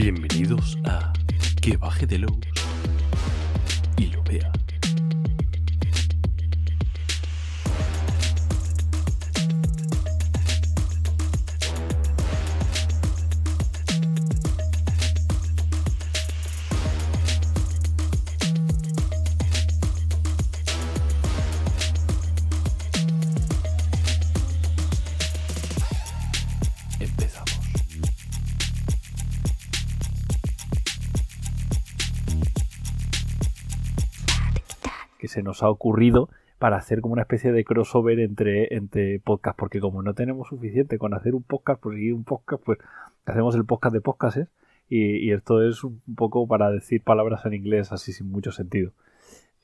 Bienvenidos a Que baje de luz y lo vea. Nos ha ocurrido para hacer como una especie de crossover entre, entre podcast, porque como no tenemos suficiente con hacer un podcast, pues y un podcast, pues hacemos el podcast de podcasts y, y esto es un poco para decir palabras en inglés así sin mucho sentido.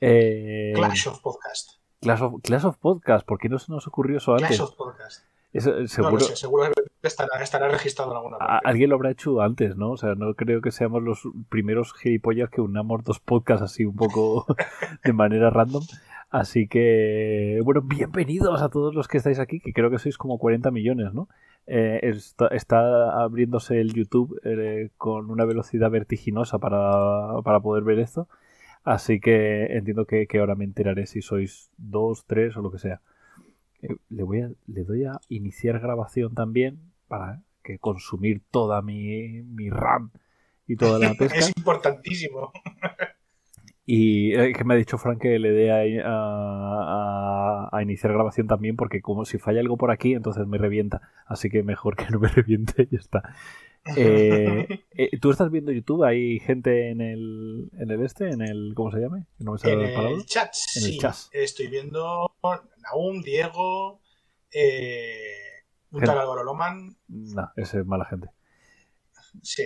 Eh, Clash of Podcast. Clash of, Clash of Podcast, ¿por qué no se nos ocurrió eso antes? Clash of Podcast. Eso, No seguro, lo sé, seguro que estará, estará registrado en alguna parte. alguien lo habrá hecho antes, ¿no? O sea, no creo que seamos los primeros gilipollas que unamos dos podcasts así un poco de manera random. Así que, bueno, bienvenidos a todos los que estáis aquí, que creo que sois como 40 millones, ¿no? Eh, está, está abriéndose el YouTube eh, con una velocidad vertiginosa para, para poder ver esto. Así que entiendo que, que ahora me enteraré si sois dos, tres o lo que sea. Eh, le, voy a, le doy a iniciar grabación también para que consumir toda mi, mi RAM y toda la pesca. Es importantísimo. Y eh, que me ha dicho Frank que le dé a, a- a iniciar grabación también, porque como si falla algo por aquí, entonces me revienta. Así que mejor que no me reviente y ya está. Eh, eh, ¿Tú estás viendo YouTube? ¿Hay gente en el, en el este? ¿En el. ¿Cómo se llama? No me sale En la palabra. el chat, En el sí. chat. Estoy viendo Naum, Diego, eh, un tal Álvaro Loman. No, ese es mala gente. Sí.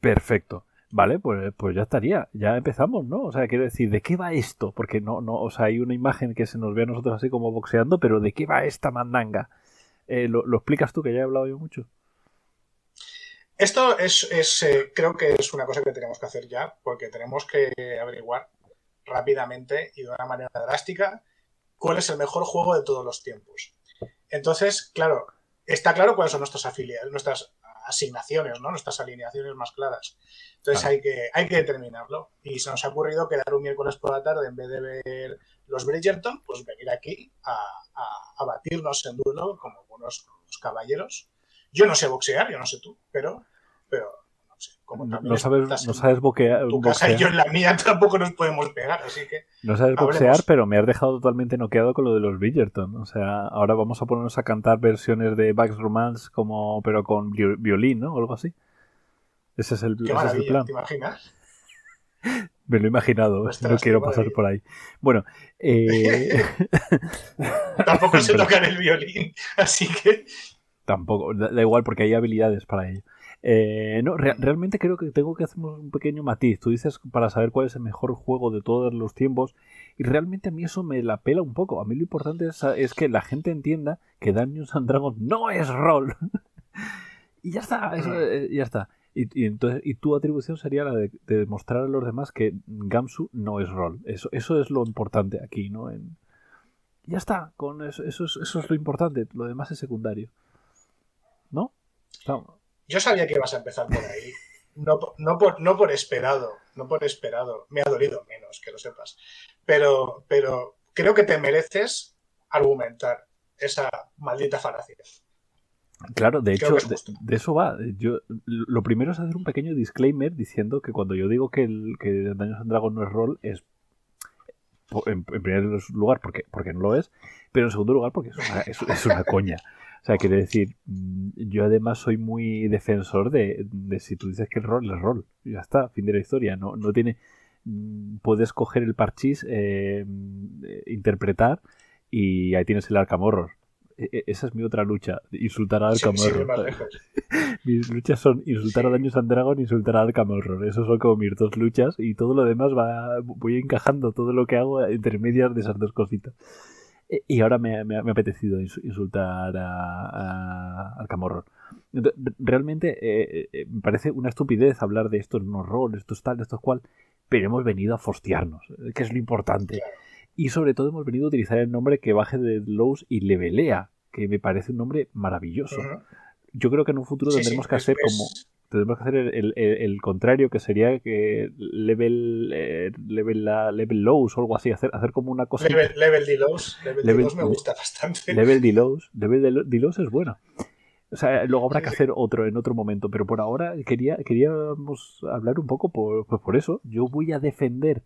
Perfecto. Vale, pues, pues ya estaría, ya empezamos, ¿no? O sea, quiero decir, ¿de qué va esto? Porque no, no, o sea, hay una imagen que se nos ve a nosotros así como boxeando, pero ¿de qué va esta mandanga? Eh, ¿lo, lo explicas tú, que ya he hablado yo mucho? Esto es, es, eh, creo que es una cosa que tenemos que hacer ya, porque tenemos que averiguar rápidamente y de una manera drástica cuál es el mejor juego de todos los tiempos. Entonces, claro, está claro cuáles son nuestras afiliados, nuestras asignaciones, ¿no? Nuestras alineaciones más claras. Entonces Claro. hay, que, hay que determinarlo. Y se nos ha ocurrido quedar un miércoles por la tarde, en vez de ver los Bridgerton, pues venir aquí a, a- a batirnos en duelo como buenos caballeros. Yo no sé boxear, yo no sé tú, pero, pero no sé. Como No, sabes, no sabes boquea- tu casa y yo en la mía tampoco nos podemos pegar, así que no sabes hablemos. boxear, pero me has dejado totalmente noqueado con lo de los Bridgerton. O sea, ahora vamos a ponernos a cantar versiones de Bugs Romance, como, pero con vi- violín, ¿no? O algo así. Ese es el, qué ese es el plan. ¿te imaginas? Me lo he imaginado, Ostras, no quiero pasar por ahí. Bueno, eh, Tampoco sé tocar el violín, así que Tampoco, da, da igual porque hay habilidades para ello. Eh, no, re- realmente creo que tengo que hacer un pequeño matiz. Tú dices para saber cuál es el mejor juego de todos los tiempos y realmente a mí eso me la pela un poco. A mí lo importante es, es que la gente entienda que Dungeons and Dragons no es rol. y ya está, eso, eh, ya está. Y, y entonces, y tu atribución sería la de, de demostrar a los demás que Gamsu no es rol. Eso, eso es lo importante aquí, ¿no? En- ya está, con eso, eso, es, eso es lo importante. Lo demás es secundario. ¿No? Yo sabía que ibas a empezar por ahí. No, no, por, no por esperado, no por esperado. Me ha dolido menos, que lo sepas. Pero, pero creo que te mereces argumentar esa maldita falacia. Claro, de Creo hecho, de, eso va. Yo, lo primero es hacer un pequeño disclaimer diciendo que cuando yo digo que, el, que Dungeons and Dragons no es rol, es en, en primer lugar porque, porque no lo es, pero en segundo lugar porque es una, es, es una coña. O sea, quiere decir, mm, yo además soy muy defensor de, de si tú dices que el rol es rol. Ya está, fin de la historia. No, no tiene. mm, Puedes coger el parchís, eh, mm, interpretar y ahí tienes el Arkham Horror. E- e- Esa es mi otra lucha, insultar a Arkham. Mis luchas son insultar a Dungeons and Dragons e insultar a Arkham Horror. Son como mis dos luchas y todo lo demás va voy encajando todo lo que hago entre medias de esas dos cositas. E- Y ahora me, me ha me ha apetecido ins- insultar a, a Arkham Horror. Ent- Realmente eh, eh, me parece una estupidez hablar de esto no rol, esto es tal, esto es cual, pero hemos venido a fostearnos, eh, que es lo importante. Y sobre todo hemos venido a utilizar el nombre que baje de Lowe's y levelea, que me parece un nombre maravilloso yo creo que en un futuro Sí, tendremos sí, que hacer como tendremos que hacer el, el- el- el contrario, que sería que level, eh, level, la- level lows o algo así, hacer, hacer como una cosa. Level, level D-Lows. Level, Level- D-Lows me gusta bastante. Level D-Lows. Level de- D-Lows es bueno. O sea, luego habrá que hacer otro en otro momento, pero por ahora quería, queríamos hablar un poco por, pues por eso. Yo voy a defender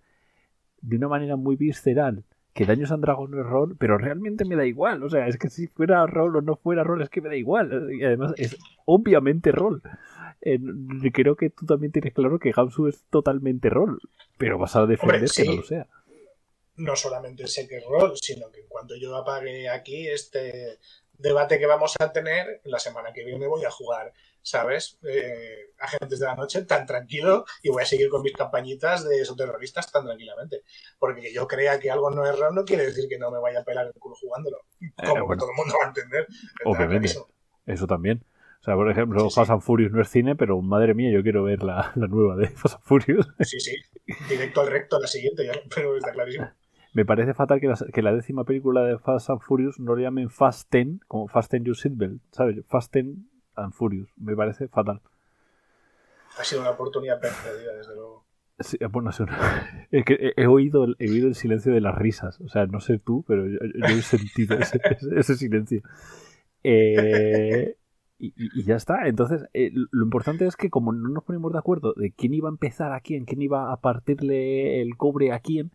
de una manera muy visceral que Daños and Dragons no es rol, pero realmente me da igual. O sea, es que si fuera rol o no fuera rol, es que me da igual. Y además es obviamente rol. Eh, creo que tú también tienes claro que Gamsu es totalmente rol, pero vas a defender Hombre, que no lo sea. no solamente sé que es rol, sino que en cuanto yo apague aquí este debate que vamos a tener, la semana que viene voy a jugar, ¿sabes? Eh, Agentes de la Noche tan tranquilo y voy a seguir con mis campañitas de esos terroristas tan tranquilamente. Porque que yo crea que algo no es rol no quiere decir que no me vaya a pelar el culo jugándolo. Como que Eh, bueno. todo el mundo va a entender. Obviamente. Eso también. O sea, por ejemplo, Sí, sí. Fast and Furious no es cine, pero madre mía, yo quiero ver la, la nueva de Fast and Furious. Sí, sí. Directo al recto, la siguiente, ya, pero está clarísimo. Me parece fatal que la, que la décima película de Fast and Furious no le llamen Fast 10, como Fast 10 Your Seatbelt, ¿sabes? Fast 10 and Furious. Me parece fatal. Ha sido una oportunidad perdida, desde luego. Sí, eh, bueno, sí, una- es que he, oído, el- he oído el silencio de las risas. O sea, no sé tú, pero yo, yo he sentido ese, ese- ese silencio. Eh, y, ya está. Entonces, eh, lo importante es que como no nos ponemos de acuerdo de quién iba a empezar a quién, quién iba a partirle el cobre a quién,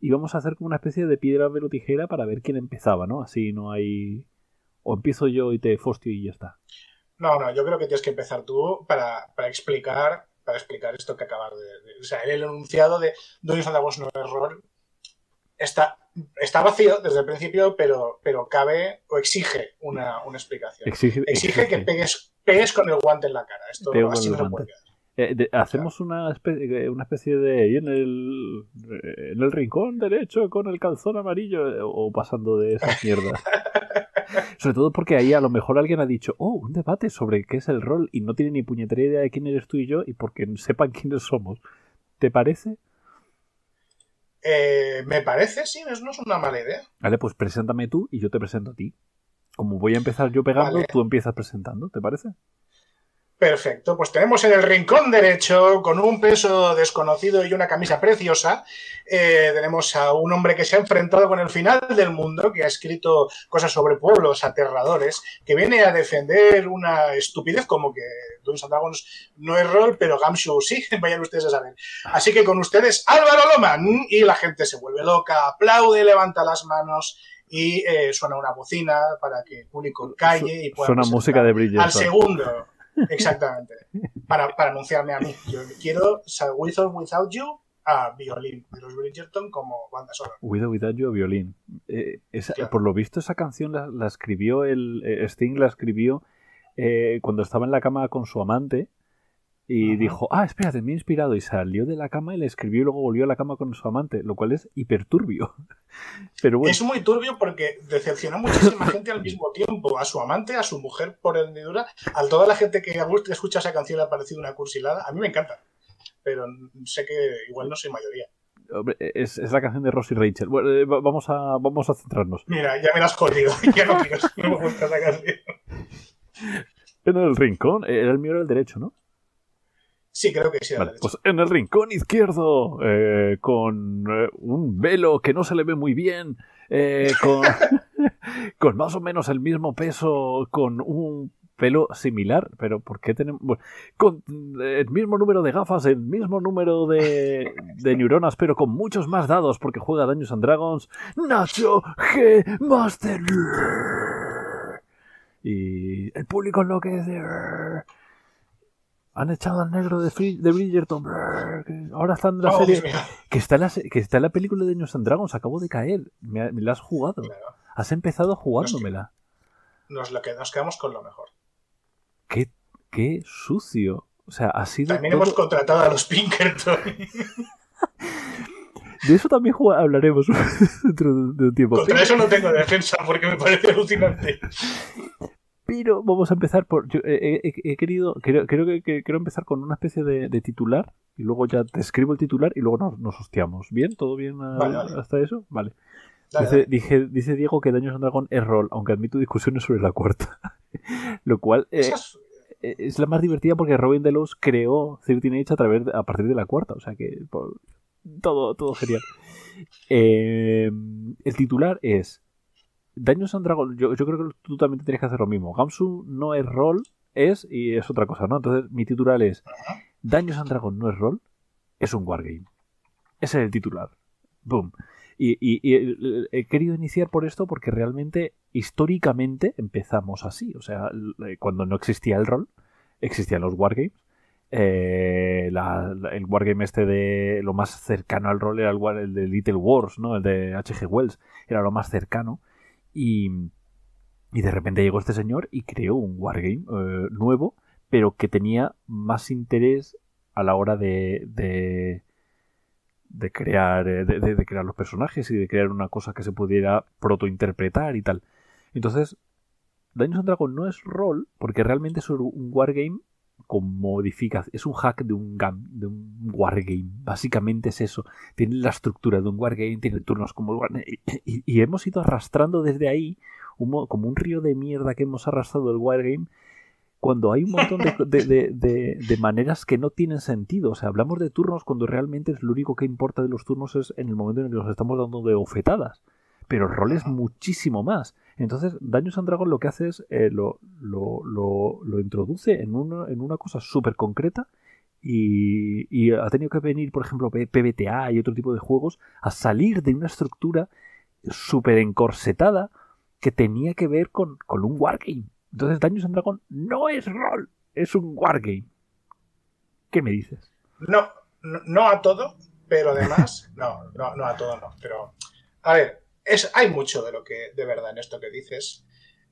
íbamos a hacer como una especie de piedra, velo, tijera para ver quién empezaba, ¿no? Así no hay... O empiezo yo y te fostio y ya está. No, no, yo creo que tienes que empezar tú para, para explicar para explicar esto que acabas de, O sea, el enunciado de Dungeons and no es rol está, está vacío desde el principio, pero, pero cabe o exige una, una explicación. Exige, Exige que pegues, pegues con el guante en la cara. Esto Pego así no el se puede guante. quedar. Eh, de- hacemos una especie, una especie de. y en el, en el rincón derecho con el calzón amarillo eh, o pasando de esas mierdas. Sobre todo porque ahí a lo mejor alguien ha dicho, oh, un debate sobre qué es el rol y no tiene ni puñetera idea de quién eres tú y yo y porque sepan quiénes somos. ¿Te parece? Eh, me parece, sí, es- no es una mala idea. Vale, pues preséntame tú y yo te presento a ti. Como voy a empezar yo pegando, Vale. tú empiezas presentando, ¿te parece? Perfecto, pues tenemos en el rincón derecho, con un peso desconocido y una camisa preciosa, eh, tenemos a un hombre que se ha enfrentado con el final del mundo, que ha escrito cosas sobre pueblos aterradores, que viene a defender una estupidez como que Dungeons and Dragons no es rol, pero Gamshow sí, vayan ustedes a saber. Así que con ustedes Álvaro Loman, y la gente se vuelve loca, aplaude, levanta las manos y eh, suena una bocina para que el público calle y pueda Suena música de al Bridgerton. segundo. Exactamente. Para, para anunciarme a mí. Yo quiero With or Without You a violín de los Bridgerton como banda sonora. With or Without You, violín. Eh, esa- Claro. Por lo visto, esa canción la, la escribió el. eh, Sting la escribió eh, cuando estaba en la cama con su amante. Y Ajá. dijo, ah, espérate, me he inspirado. Y salió de la cama y le escribió y luego volvió a la cama con su amante, lo cual es hiperturbio. Pero bueno, Es muy turbio porque decepciona a muchísima gente al mismo tiempo. A su amante, a su mujer por hendidura, a toda la gente que escucha esa canción le ha parecido una cursilada. A mí me encanta. Pero sé que igual no soy mayoría. hombre, es, es la canción de Ross y Rachel. Bueno, eh, va- vamos, a, vamos a centrarnos. Mira, ya me la has jodido. Ya no quiero. No me gusta esa canción. En el rincón, era el mío era el derecho, ¿no? Sí, creo que sí. Vale, pues en el rincón izquierdo, eh, con eh, un velo que no se le ve muy bien, eh, con, con más o menos el mismo peso, con un pelo similar, pero ¿por qué tenemos...? bueno, con eh, el mismo número de gafas, el mismo número de, de neuronas, pero con muchos más dados, porque juega Dungeons and Dragons, Nacho G. Master. Y el público enloquece. Han echado al negro de, Bridgerton. Ahora está en la Oh, serie. Que está, en la, que está en la película de Dungeons and Dragons. Acabo de caer. Me, ha- me la has jugado. Claro. Has empezado jugándomela. Nos, lo que, nos quedamos con lo mejor. Qué, qué sucio. O sea, ha sido. También todo- hemos contratado a los Pinkerton. De eso también hablaremos dentro de de un tiempo. Contra eso no tengo defensa porque me parece alucinante. Pero vamos a empezar por. yo he, he- he querido. Creo, creo que, que quiero empezar con una especie de, de titular. Y luego ya te escribo el titular y luego nos, nos hostiamos. ¿Bien? ¿Todo bien a- Vale, vale. hasta eso? Vale. Dale, Dice, dale. dije- dice Diego que Daños and Dragon es rol, aunque admito discusiones sobre la cuarta. Lo cual. eh, es, es la más divertida porque Robin Delos creó 13 Age a, través a partir de la cuarta. O sea que todo, todo genial. Eh, el titular es Daños and Dragons. Yo, creo que tú también tienes que hacer lo mismo. Gamsu no es rol, es y es otra cosa, ¿no? Entonces mi titular es Daños and Dragons no es rol, es un wargame. Ese es el titular. Boom. Y, he querido iniciar por esto porque realmente históricamente empezamos así. O sea, cuando no existía el rol, existían los wargames. Eh, el wargame este de lo más cercano al rol era el, de Little Wars, ¿no? El de H.G. Wells. Era lo más cercano. Y, de repente llegó este señor y creó un wargame eh, nuevo, pero que tenía más interés a la hora de de crear, eh, de, crear los personajes y de crear una cosa que se pudiera protointerpretar y tal. Entonces, Dungeons Dragons no es rol, porque realmente es un wargame con. Es un hack de un, de un wargame. Básicamente es eso. Tiene la estructura de un wargame, tiene turnos como y, y, hemos ido arrastrando desde ahí, como un río de mierda que hemos arrastrado el wargame cuando hay un montón de, maneras que no tienen sentido. O sea, hablamos de turnos cuando realmente es lo único que importa de los turnos es en el momento en el que nos estamos dando de ofetadas. Pero el rol es muchísimo más. Entonces, Daños and Dragon lo que hace es eh, lo, lo, introduce en, en una cosa súper concreta y, y, ha tenido que venir, por ejemplo, PBTA y otro tipo de juegos a salir de una estructura súper encorsetada que tenía que ver con, con un wargame. Entonces Dungeons and Dragons no es rol, es un wargame. ¿Qué me dices? No, no, a todo, pero además, no, no, no a todo no, pero a ver, es, hay mucho de lo que de verdad en esto que dices.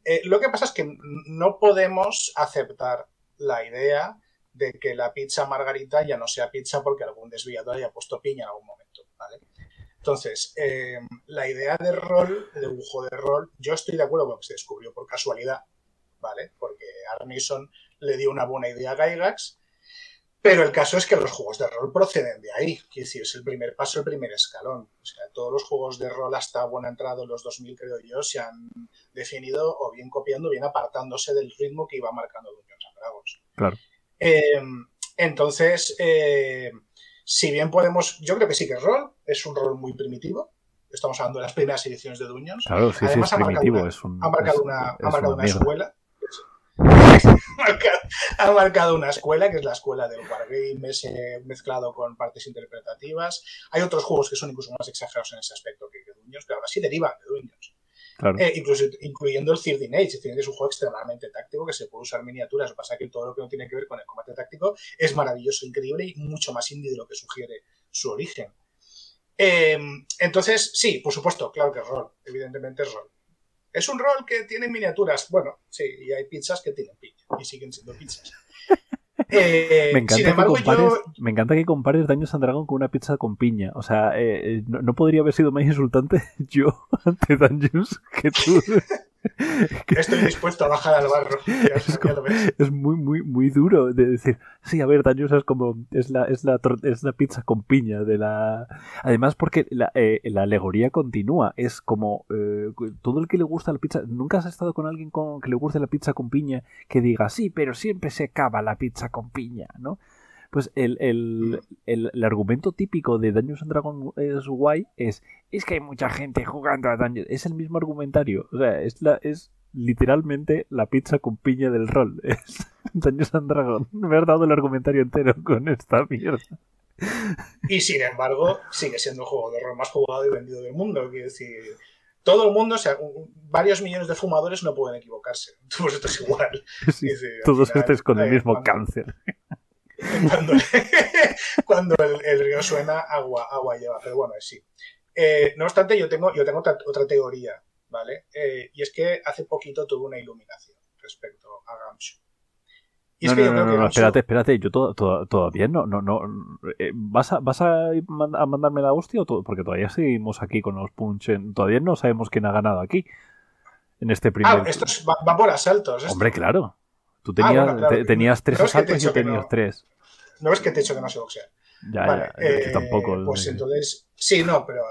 Eh, lo que pasa es que no podemos aceptar la idea de que la pizza margarita ya no sea pizza porque algún desviado haya puesto piña en algún momento, ¿vale? Entonces, eh, la idea de rol, dibujo de rol, yo estoy de acuerdo con que se descubrió por casualidad, ¿vale? Porque Arneson le dio una buena idea a Gygax, pero el caso es que los juegos de rol proceden de ahí, quiere decir, es el primer paso, el primer escalón. O sea, todos los juegos de rol hasta buena entrada en los 2000, creo yo, se han definido o bien copiando o bien apartándose del ritmo que iba marcando Dungeons and Dragons. Claro. Em, entonces, eh, si bien podemos, yo creo que sí que es rol, es un rol muy primitivo, estamos hablando de las primeras ediciones de Dungeons. Claro, sí, sí, es primitivo, es un, ha marcado una, ha marcado una escuela ha marcado una escuela, que es la escuela del Wargame, mezclado con partes interpretativas. Hay otros juegos que son incluso más exagerados en ese aspecto que, Dungeons, pero ahora sí derivan de Dungeons. Eh, incluso incluyendo el 13 Age, que es un juego extremadamente táctico que se puede usar miniaturas. Lo que pasa es que todo lo que no tiene que ver con el combate táctico es maravilloso, increíble y mucho más indie de lo que sugiere su origen. Eh, entonces, sí, por supuesto, claro que es rol, evidentemente es rol. ¿Es un rol que tiene miniaturas? Bueno, sí, y hay pizzas que tienen piña y siguen siendo pizzas. Eh, me, encanta que compares, me encanta que compares Daños and Dragon con una pizza con piña. O sea, eh, no, no, podría haber sido más insultante yo ante Dungeons que tú. Estoy dispuesto a bajar al barro. es, muy, muy, muy duro de decir, sí, a ver, Daños es como, es la, es la, es la pizza con piña de la... Además porque la, eh, la alegoría continúa, es como eh, todo el que le gusta la pizza, nunca has estado con alguien con, que le guste la pizza con piña que diga, sí, pero siempre se acaba la pizza con piña, ¿no? Pues el, el, el, argumento típico de Dungeons and Dragons es guay es es que hay mucha gente jugando a Dungeons. Es el mismo argumentario. O sea, es la, es literalmente la pizza con piña del rol. Es Dungeons and Dragons. Me he dado el argumentario entero con esta mierda. Y sin embargo, sigue siendo el juego de rol más jugado y vendido del mundo. Quiero decir, todo el mundo, o sea, varios millones de fumadores no pueden equivocarse. Es igual. todos estos con el mismo cáncer. Cuando, el, río suena, agua, agua lleva. Pero bueno, sí. Eh, no obstante, yo tengo, yo tengo otra, teoría, ¿vale? Eh, y es que hace poquito tuve una iluminación respecto a Gamshu. Y es no, que no, no, espérate, espérate, yo todavía no, no, no, eh, ¿vas a, vas a, mandarme la hostia o todo? Porque todavía seguimos aquí con los punch, todavía no sabemos quién ha ganado aquí, en este primer... Ah, esto va, por asaltos. Hombre, claro, tú ah, tenías, tres asaltos y yo tenías tres. No ves que te he dicho que no sé boxear. Ya, vale, ya, eh, tampoco. Pues entonces, sí, no, pero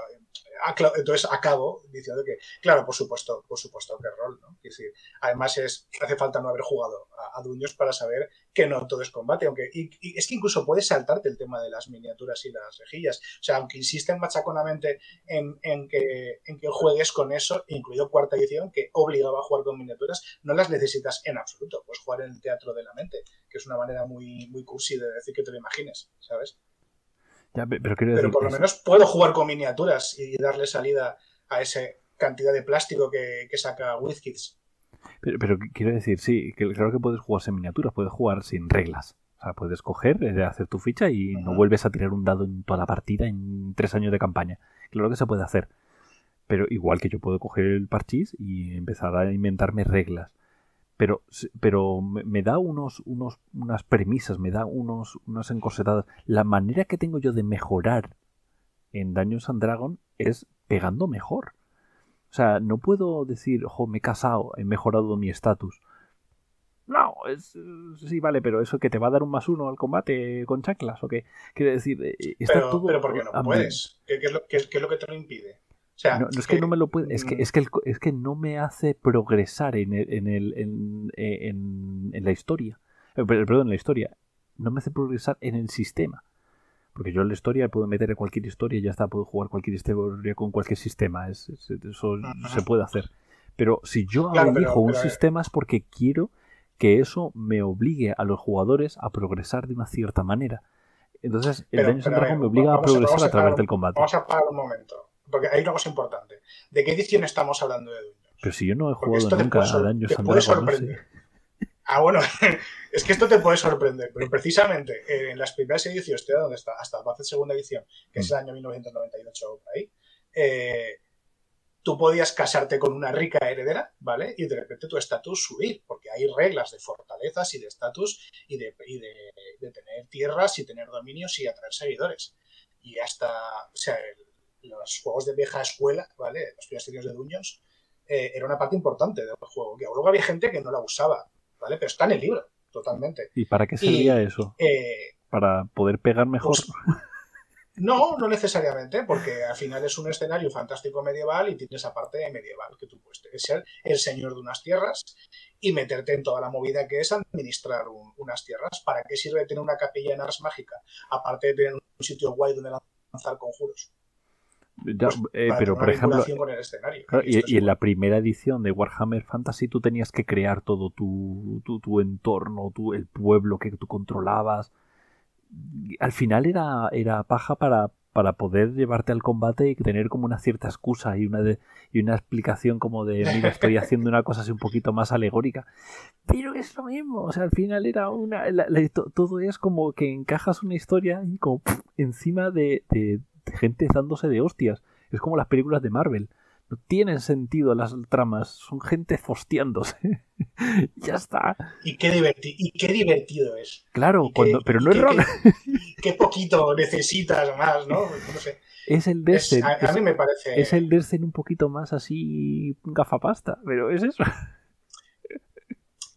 entonces acabo diciendo que, claro, por supuesto, por supuesto que rol, ¿no? Es decir, además es, hace falta no haber jugado a, dueños para saber que no todo es combate. Aunque, y, es que incluso puedes saltarte el tema de las miniaturas y las rejillas. O sea, aunque insisten machaconamente en, en, que, en que juegues con eso, incluido cuarta edición, que obligaba a jugar con miniaturas, no las necesitas en absoluto. Puedes jugar en el teatro de la mente, que es una manera muy, muy cursi de decir que te lo imagines, ¿sabes? Pero, por lo menos puedo jugar con miniaturas y darle salida a esa cantidad de plástico que, saca WizKids. Pero, pero, quiero decir, sí, que claro que puedes jugar sin miniaturas, puedes jugar sin reglas. O sea, puedes coger, eh, hacer tu ficha y no vuelves a tirar un dado en toda la partida en tres años de campaña. Claro que se puede hacer. Pero igual que yo puedo coger el parchís y empezar a inventarme reglas pero, pero me da unos, unos, unas premisas, me da unos, unas encorsetadas. La manera que tengo yo de mejorar en Dungeons and Dragon es pegando mejor. O sea, no puedo decir, ojo, me he casado, he mejorado mi estatus. No, es, sí, vale, pero eso que te va a dar un más uno al combate con chanclas, ¿o qué? Quiere decir, eh, está pero, todo. Pero ¿por qué no puedes? ¿Qué, es lo, qué, es lo, que te lo impide? No, es que, no me lo puede, es que, mm. es que, es que no me hace progresar en, el, en, el, en, en, la historia. Eh, perdón, en la historia. No me hace progresar en el sistema. Porque yo en la historia puedo meter en cualquier historia y ya está, puedo jugar cualquier historia con cualquier sistema. Es, eso se puede hacer. Pero si yo elijo un sistema es porque quiero que eso me obligue a los jugadores a progresar de una cierta manera. Entonces, el Dungeons Dragons me obliga a progresar a, través del combate. Vamos a parar un momento porque hay una cosa importante. ¿De qué edición estamos hablando de Dungeons? Pero si yo no he jugado nunca a Dungeons te puede sorprender. Ah, bueno, es que esto te puede sorprender, pero precisamente en las primeras ediciones, donde está, hasta la segunda edición, que es el año 1998 ahí, eh, tú podías casarte con una rica heredera, ¿vale? Y de repente tu estatus subir, porque hay reglas de fortalezas y de estatus y, de, de, tener tierras y tener dominios y atraer seguidores. Y hasta, o sea, el, los juegos de vieja escuela, ¿vale? Los primeros de Dungeons, eh, era una parte importante del juego. Que luego había gente que no la usaba, ¿vale? Pero está en el libro, totalmente. ¿Y para qué servía eso? Eh, ¿Para poder pegar mejor? Pues, no, no necesariamente, porque al final es un escenario fantástico medieval y tienes esa parte medieval que tú puedes ser el señor de unas tierras y meterte en toda la movida que es administrar unas tierras. ¿Para qué sirve tener una capilla en Ars Mágica? Aparte de tener un sitio guay donde lanzar conjuros. Pues, eh, pero por ejemplo, y, en la primera edición de Warhammer Fantasy tú tenías que crear todo tu, tu, entorno, tu, el pueblo que tú controlabas. Al final era, era paja para, para poder llevarte al combate y tener como una cierta excusa y una, de, y una explicación como de, mira, estoy haciendo una cosa así un poquito más alegórica. Pero es lo mismo, o sea, al final era una... todo es como que encajas una historia y como encima de gente dándose de hostias. Es como las películas de Marvel. No tienen sentido las tramas, son gente fostiándose. ya está. Y qué, y qué divertido es. Claro, pero no es raro. Qué, poquito necesitas más, ¿no? Es el Dersen. a, mí me parece. Es el Dersen un poquito más así gafapasta, pero es eso.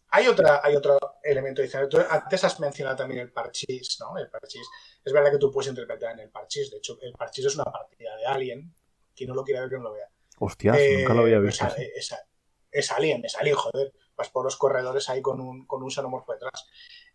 Hay, otra, hay otro elemento adicional. antes has mencionado también el parchís, ¿no? El parchís. Es verdad que tú puedes interpretar en el parchís. De hecho, el parchís es una partida de Alien. Quien no lo quiera ver, que no lo vea. Hostias, nunca lo había visto. Es, es, Alien, es Alien, joder. Vas por los corredores ahí con un, con un xenomorfo detrás.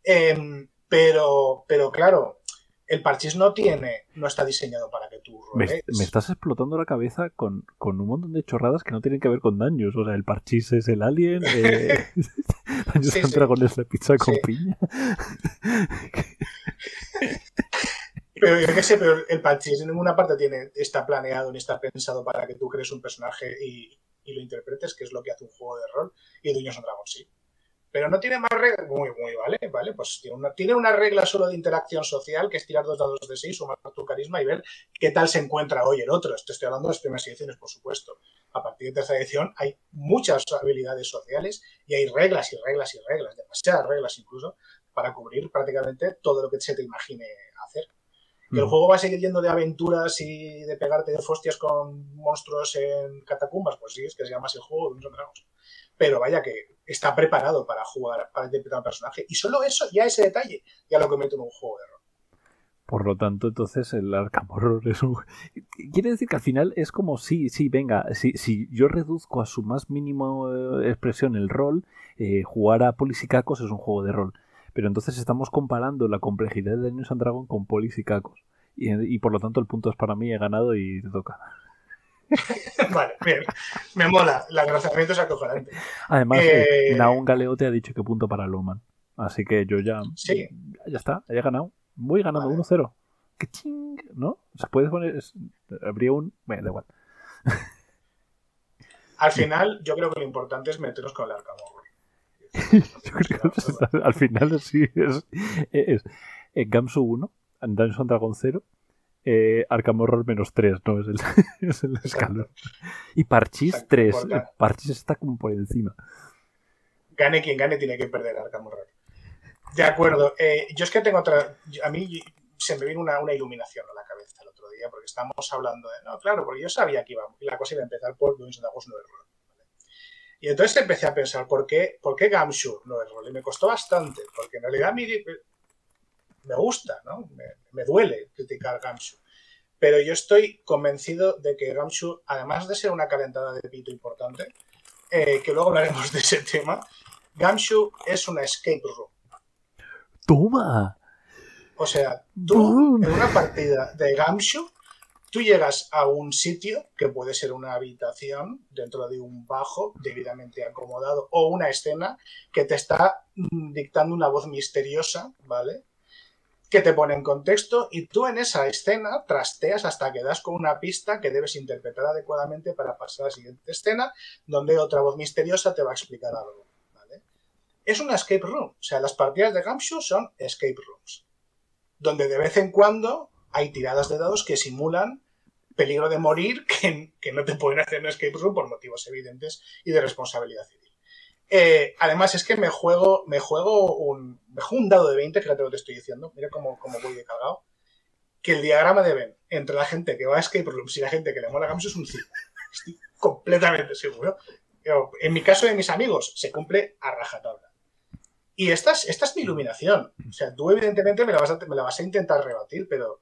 Em, pero, pero claro, el parchís no tiene, no está diseñado para que tú me, me, estás explotando la cabeza con, con, un montón de chorradas que no tienen que ver con daños. O sea, el parchís es el alien, eh, daños sí, es la pizza con piña. pero yo qué sé, pero el parchís en ninguna parte tiene, está planeado ni está pensado para que tú crees un personaje y, lo interpretes, que es lo que hace un juego de rol. Y Dueños and Dragons sí pero no tiene más reglas. Muy, muy, vale, vale. Pues tiene una, tiene regla solo de interacción social, que es tirar dos dados de seis, sumar tu carisma y ver qué tal se encuentra hoy el otro. Esto estoy hablando de las primeras ediciones, por supuesto. A partir de tercera edición hay muchas habilidades sociales y hay reglas y reglas y reglas, demasiadas reglas incluso, para cubrir prácticamente todo lo que se te imagine hacer. Que el juego va a seguir yendo de aventuras y de pegarte de fostias con monstruos en catacumbas, pues sí, es que se llama así el juego de un Dragons pero vaya que está preparado para jugar, para interpretar un personaje. Y solo eso, ya ese detalle, ya lo meto en un juego de rol. Por lo tanto, entonces el Arkham Horror es un... Quiere decir que al final es como, sí, sí, venga, si, si yo reduzco a su más mínimo eh, expresión el rol, eh, jugar a Polis y Cacos es un juego de rol. Pero entonces estamos comparando la complejidad de Dungeons and Dragons con Polis y Cacos. Y, y por lo tanto el punto es para mí, he ganado y te toca. vale, bien. Me mola. El agradecimiento es acojonante. Además, Eh, eh, Naun Galeo te ha dicho que punto para Loman. Así que yo ya. Sí. Ya está, he ganado. Voy ganando Vale. 1-0. ¡Qué ching! ¿No? O sea, puedes poner. habría un. Bueno, da igual. Al final, yo creo que lo importante es meternos con el Horror. Yo creo que es- al final sí es. es eh, Gamsu 1, Dungeons and Dragon 0, eh, Arkham Horror menos 3, ¿no? Es el, es el escalón. Y Parchis Exacto, 3. porque- Parchis está como por encima. Gane quien gane, tiene que perder Arkham Horror. De acuerdo. Eh, yo es que tengo otra. A mí se me vino una, una iluminación a la cabeza el otro día, porque estamos hablando de. No, claro, porque yo sabía que iba, y la cosa iba a empezar por Dungeons and Dragons no es. ¿vale? Y entonces empecé a pensar, ¿por qué, por qué Gamshu no es rol? Y me costó bastante, porque en realidad mí me gusta, ¿no? Me, me duele criticar Gamshu. Pero yo estoy convencido de que Gamshu, además de ser una calentada de pito importante, eh, que luego hablaremos de ese tema, Gamshu es una escape room. ¡Toma! O sea, tú en una partida de Gamshu, tú llegas a un sitio que puede ser una habitación dentro de un bajo debidamente acomodado o una escena que te está mm, dictando una voz misteriosa, ¿vale? Que te pone en contexto y tú en esa escena trasteas hasta que das con una pista que debes interpretar adecuadamente para pasar a la siguiente escena donde otra voz misteriosa te va a explicar algo, ¿vale? Es una escape room, o sea, las partidas de Gamshu son escape rooms donde de vez en cuando hay tiradas de dados que simulan peligro de morir que, que no te pueden hacer en escape room por motivos evidentes y de responsabilidad civil. Eh, además es que me juego, me juego un, me juego un dado de 20, fíjate lo que te estoy diciendo, mira cómo, cómo voy de cargado, que el diagrama de Venn entre la gente que va a escape rooms y la gente que le mola Gamsu es un círculo. Estoy completamente seguro. En mi caso de mis amigos se cumple a rajatabla. Y esta es, esta es mi iluminación. O sea, tú evidentemente me la vas a, me la vas a intentar rebatir, pero...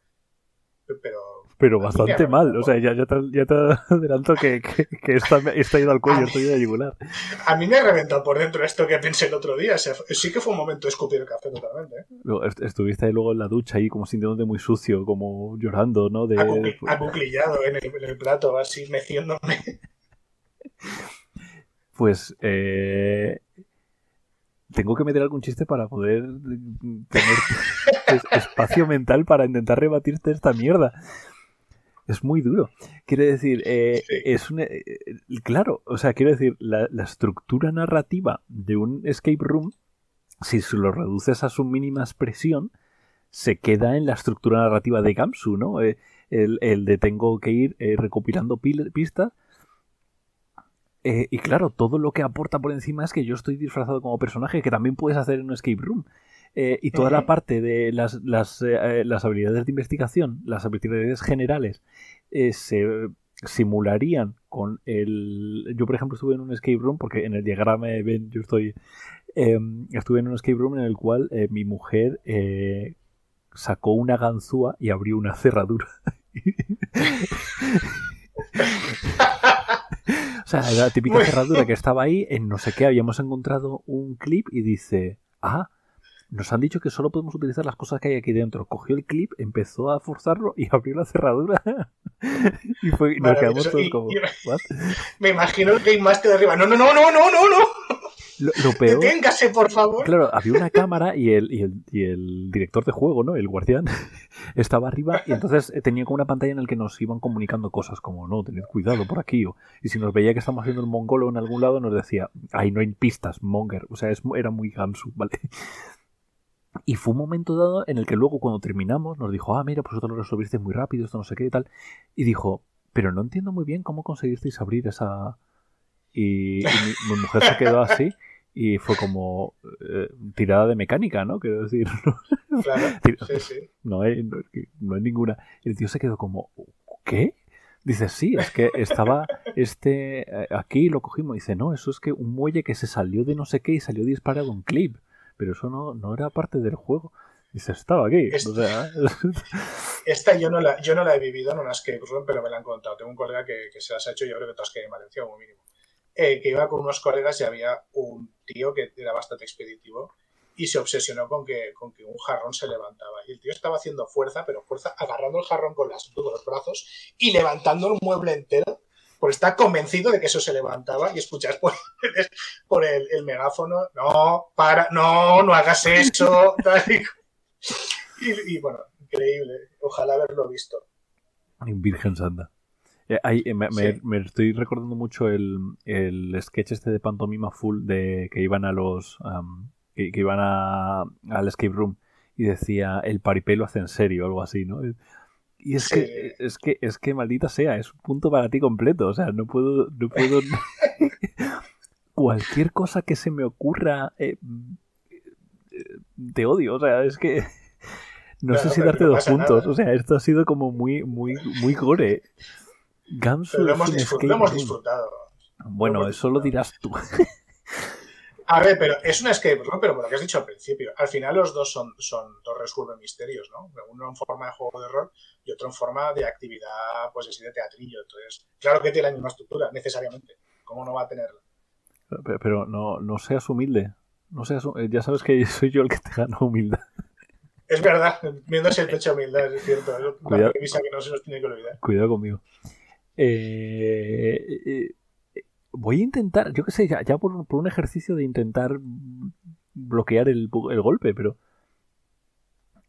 Pero... Pero a bastante mal. O sea, ya, ya, te, ya te adelanto que, que, que esta ha ido al cuello, estoy de yugular. A mí me ha reventado por dentro esto que pensé el otro día. O sea, sí que fue un momento de escupir el café totalmente. ¿eh? Est- Estuviste ahí luego en la ducha ahí como sintiéndote muy sucio, como llorando, ¿no? De, Acucli- Acuclillado en el, en el plato, así meciéndome. Pues eh, tengo que meter algún chiste para poder mm, tener es- espacio mental para intentar rebatirte esta mierda. Es muy duro. Quiere decir, eh, Sí. es un, eh, claro, o sea, quiero decir, la, la estructura narrativa de un escape room, si lo reduces a su mínima expresión, se queda en la estructura narrativa de Gamsu, ¿no? Eh, el, el de tengo que ir eh, recopilando pil- pistas eh, y claro, todo lo que aporta por encima es que yo estoy disfrazado como personaje, que también puedes hacer en un escape room. Eh, y toda la Ujú. parte de las, las, eh, eh, las habilidades de investigación, las habilidades generales, eh, se simularían con el... Yo, por ejemplo, estuve en un escape room, porque en el diagrama Ben yo estoy... eh, estuve en un escape room en el cual eh, mi mujer eh, sacó una ganzúa y abrió una cerradura. O sea, era la típica cerradura que estaba ahí, en no sé qué, habíamos encontrado un clip y dice, ah, nos han dicho que solo podemos utilizar las cosas que hay aquí dentro. Cogió el clip, empezó a forzarlo y abrió la cerradura. y fue, nos quedamos todos Y- como. Me imagino el Game Master de arriba. No, no, no, no, no, no, no. Lo, lo peor, Deténgase, por favor. claro, había una cámara y el, y el, y el director de juego, ¿no? El guardián, estaba arriba y entonces eh, tenía como una pantalla en la que nos iban comunicando cosas como, no, tened cuidado por aquí. O, y si nos veía que estamos haciendo el mongolo en algún lado, nos decía, ahí no hay pistas, monger. O sea, es, era muy Gamsu, ¿vale? Y fue un momento dado en el que luego cuando terminamos nos dijo, ah, mira, pues vosotros lo resolvisteis muy rápido, esto no sé qué y tal. Y dijo, pero no entiendo muy bien cómo conseguisteis abrir esa... Y, y mi, mi mujer se quedó así y fue como eh, tirada de mecánica, ¿no? Quiero decir, Claro, Tira- sí, sí. no hay, no, no hay ninguna. Y el tío se quedó como, ¿qué? Dice, sí, es que estaba este eh, aquí lo cogimos. Dice, no, eso es que un muelle que se salió de no sé qué y salió disparado un clip. Pero eso no, no era parte del juego. Dice, estaba aquí. Es- O sea, Esta yo no, la, yo no la he vivido en una escape room, pero me la han contado. Tengo un colega que, que se las ha hecho, yo creo que todas que en Valencia como mínimo. Eh, que iba con unos colegas y había un tío que era bastante expeditivo y se obsesionó con que, con que un jarrón se levantaba. Y el tío estaba haciendo fuerza, pero fuerza agarrando el jarrón con, las, los brazos y levantando el mueble entero, porque está convencido de que eso se levantaba y escuchas por, el, megáfono, no, para, no, no hagas eso. y, y bueno, increíble. Ojalá haberlo visto. Virgen Santa. Eh, eh, me, me- Sí. me estoy recordando mucho el, el sketch este de pantomima full de que iban a los que, que iban a, al escape room y decía el paripé lo hace en serio algo así no y es Sí. que es que es que maldita sea es un punto para ti completo o sea no puedo no puedo cualquier cosa que se me ocurra eh, te odio o sea es que no sé si darte no dos puntos nada. o sea esto ha sido como muy muy muy gore Gamsu Pero lo hemos, un disfrut- lo hemos disfrutado. Bueno, eso lo dirás tú. A ver, pero es una escape room, pero por lo que has dicho al principio. Al final los dos son, son dos resuelven misterios, ¿no? Uno en forma de juego de rol y otro en forma de actividad, pues así de teatrillo. Entonces, claro que tiene la misma estructura, necesariamente. ¿Cómo no va a tenerla? Pero, pero no, no seas humilde. No seas, ya sabes que soy yo el que te gana humildad. Es verdad, viéndose el pecho humildad, es cierto. Es una premisa que no se nos tiene que olvidar. Cuidado conmigo. Eh, voy a intentar, yo qué sé, ya, por, un- ejercicio de intentar bloquear el, golpe, pero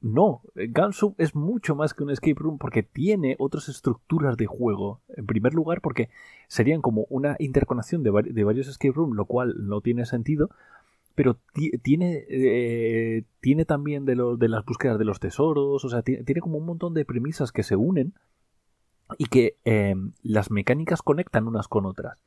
no, Gansu es mucho más que un escape room porque tiene otras estructuras de juego. En primer lugar, porque serían como una interconexión de, vari- de varios escape room, lo cual no tiene sentido. Pero ti- tiene, eh, tiene también de, de las búsquedas de los tesoros, o sea, tiene como un montón de premisas que se unen y que eh, las mecánicas conectan unas con otras.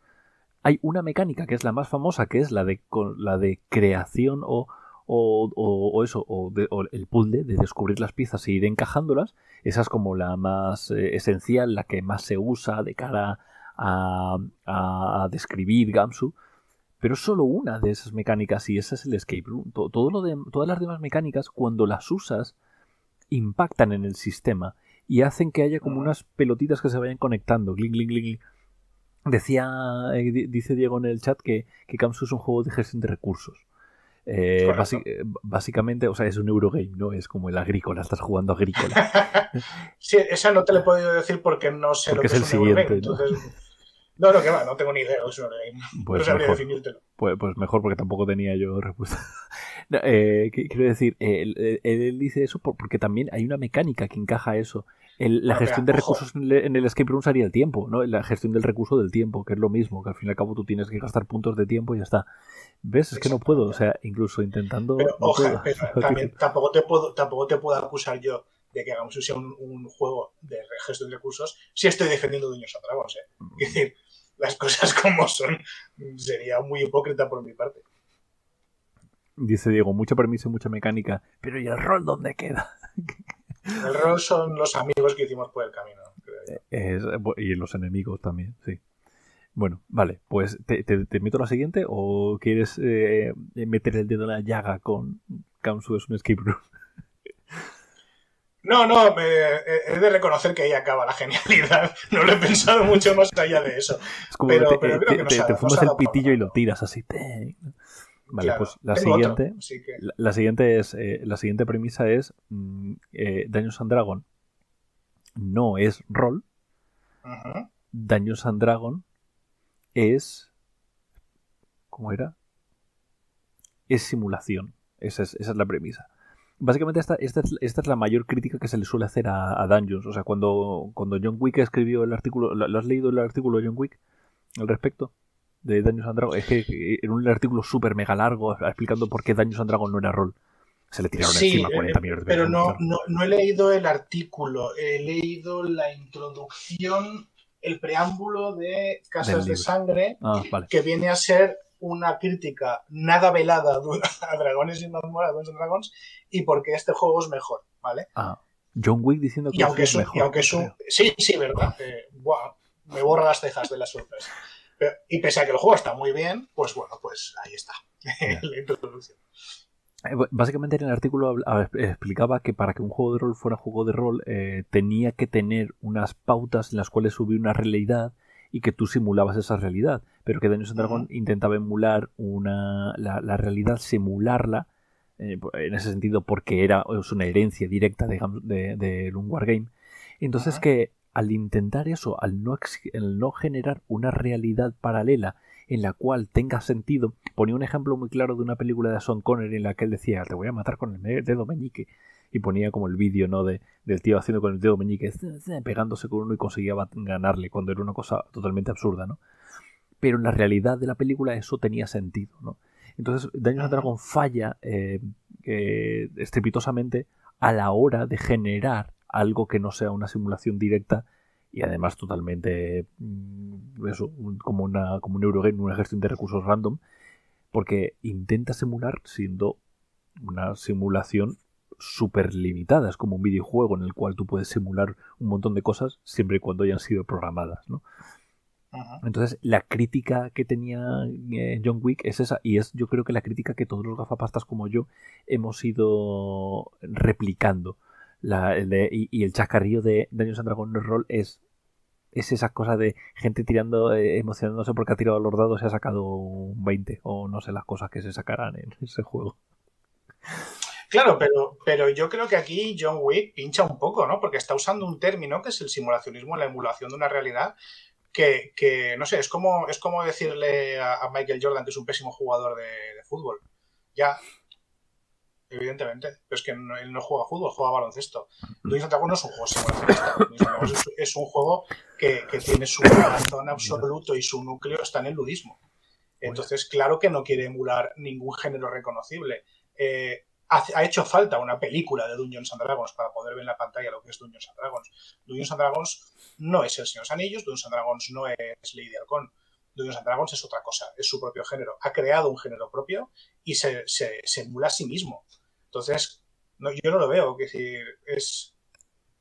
Hay una mecánica que es la más famosa, que es la de, la de creación o, o, o- eso, de- o el puzzle de descubrir las piezas e ir encajándolas. Esa es como la más eh, esencial, la que más se usa de cara a, a describir Gamsu. Pero es solo una de esas mecánicas y ese es el escape room. To- Todo lo de, todas las demás mecánicas, cuando las usas, impactan en el sistema y hacen que haya como unas pelotitas que se vayan conectando. Gling, gling, gling. Decía, eh, di- dice Diego en el chat que, que Kamsu es un juego de gestión de recursos. Eh, eh, básicamente, o sea, es un Eurogame, ¿no? Es como el agrícola, estás jugando agrícola. Sí, esa no te la he podido decir porque no sé Porque lo que es es, el un Eurogame, siguiente, ¿no? entonces- No, no, que va, no tengo ni idea de lo que es un Eurogame. Pues no sabría mejor. definírtelo. Pues, pues mejor, porque tampoco tenía yo respuesta. No, eh, qu- quiero decir, él, él- él dice eso por- porque también hay una mecánica que encaja eso. El- la gestión de recursos en el, en el escape room sería el tiempo, ¿no? La gestión del recurso del tiempo, que es lo mismo, que al fin y al cabo tú tienes que gastar puntos de tiempo y ya está. ¿Ves? Es que no puedo, o sea, incluso intentando... Pero, no también tampoco te puedo, tampoco te puedo acusar yo de que hagamos sea un, un juego de gestión de recursos si estoy defendiendo Dungeons and Dragons, ¿eh? Es decir, las cosas como son sería muy hipócrita por mi parte. Dice Diego, mucha permiso y mucha mecánica, pero ¿y el rol dónde queda? El rol son los amigos que hicimos por el camino. creo yo. Es- y los enemigos también, sí. Bueno, vale, pues ¿te, te, te meto la siguiente o quieres eh, meter el dedo en la llaga con Kamsu es un escape room? No, no, me- he de reconocer que ahí acaba la genialidad. No lo he pensado mucho más allá de eso. Es como Pero- te, pero creo te- que nos te- ha- te nos fumas el pitillo y lo tiras así. Vale, Claro, pues la otro, siguiente, que- la, la siguiente es eh, la siguiente premisa es mm, eh, Dungeons and Dragon no es rol. Dungeons and Dragon es ¿cómo era? Es simulación. Esa es, esa es la premisa. Básicamente esta, esta, es, esta es la mayor crítica que se le suele hacer a, a Dungeons. O sea, cuando, cuando John Wick escribió el artículo, ¿lo, lo has leído el artículo de John Wick al respecto? De Dungeons and Dragons. Es que eh, en un artículo súper mega largo explicando por qué Dungeons and Dragons no era rol. Se le tiraron Sí, encima eh, 40 millones de pero no, no, no he leído el artículo, he leído la introducción, el preámbulo de Casas de. Sangre, Ah, vale. que viene a ser una crítica nada velada a Dragones y Mazmorras, a Dungeons and Dragons, y porque este juego es mejor, ¿vale? Ah, John Wick diciendo que Y aunque es un, mejor. y aunque es un- sí, sí, verdad, eh, buah, me borra las cejas de la sorpresa. Y pese a que el juego está muy bien, pues bueno, pues ahí está, Ya. la introducción. Eh, básicamente en el artículo explicaba que para que un juego de rol fuera juego de rol eh, tenía que tener unas pautas en las cuales subir una realidad y que tú simulabas esa realidad, pero que Dungeons Dragon intentaba emular una, la, realidad, simularla eh, en ese sentido porque era es una herencia directa digamos, de, de, un wargame. Entonces que al intentar eso, al no, al no generar una realidad paralela en la cual tenga sentido. Ponía un ejemplo muy claro de una película de Sean Connery en la que él decía, te voy a matar con el dedo meñique. Y ponía como el vídeo, ¿no? De, del tío haciendo con el dedo meñique, pegándose con uno y conseguía ganarle, cuando era una cosa totalmente absurda, ¿no? Pero en la realidad de la película eso tenía sentido, ¿no? Entonces, Dungeons Dragon falla eh, estrepitosamente a la hora de generar algo que no sea una simulación directa y además totalmente mm, eso, como, una, como un Eurogame, una gestión de recursos random, porque intenta simular siendo una simulación súper limitada. Es como un videojuego en el cual tú puedes simular un montón de cosas siempre y cuando hayan sido programadas, ¿no? Entonces, la crítica que tenía eh, John Wick es esa, y es yo creo que la crítica que todos los gafapastas como yo hemos ido replicando. La, y, el chascarrillo de Dungeons and Dragons Roll es es esa cosa de gente tirando, eh, emocionándose porque ha tirado los dados y ha sacado un 20 o no sé las cosas que se sacarán en ese juego. Claro, pero, pero yo creo que aquí John Wick pincha un poco, ¿no? Porque está usando un término que es el simulacionismo, la emulación de una realidad que, que no sé, es como, es como decirle a, Michael Jordan que es un pésimo jugador de, de fútbol. Ya, evidentemente. Pero es que él no juega fútbol, juega baloncesto. Dungeons Dragons no es un juego simulacionista. es, un juego que, tiene su corazón absoluto y su núcleo está en el ludismo. Entonces, claro que no quiere emular ningún género reconocible. Eh, ha, hecho falta una película de Dungeons and Dragons para poder ver en la pantalla lo que es Dungeons and Dragons. Dungeons and Dragons no es el Señor Anillos, Dungeons and Dragons no es Lady Halcón. Dungeons and Dragons es otra cosa, es su propio género. Ha creado un género propio y se, se, se emula a sí mismo. Entonces, no, yo no lo veo, que decir, es,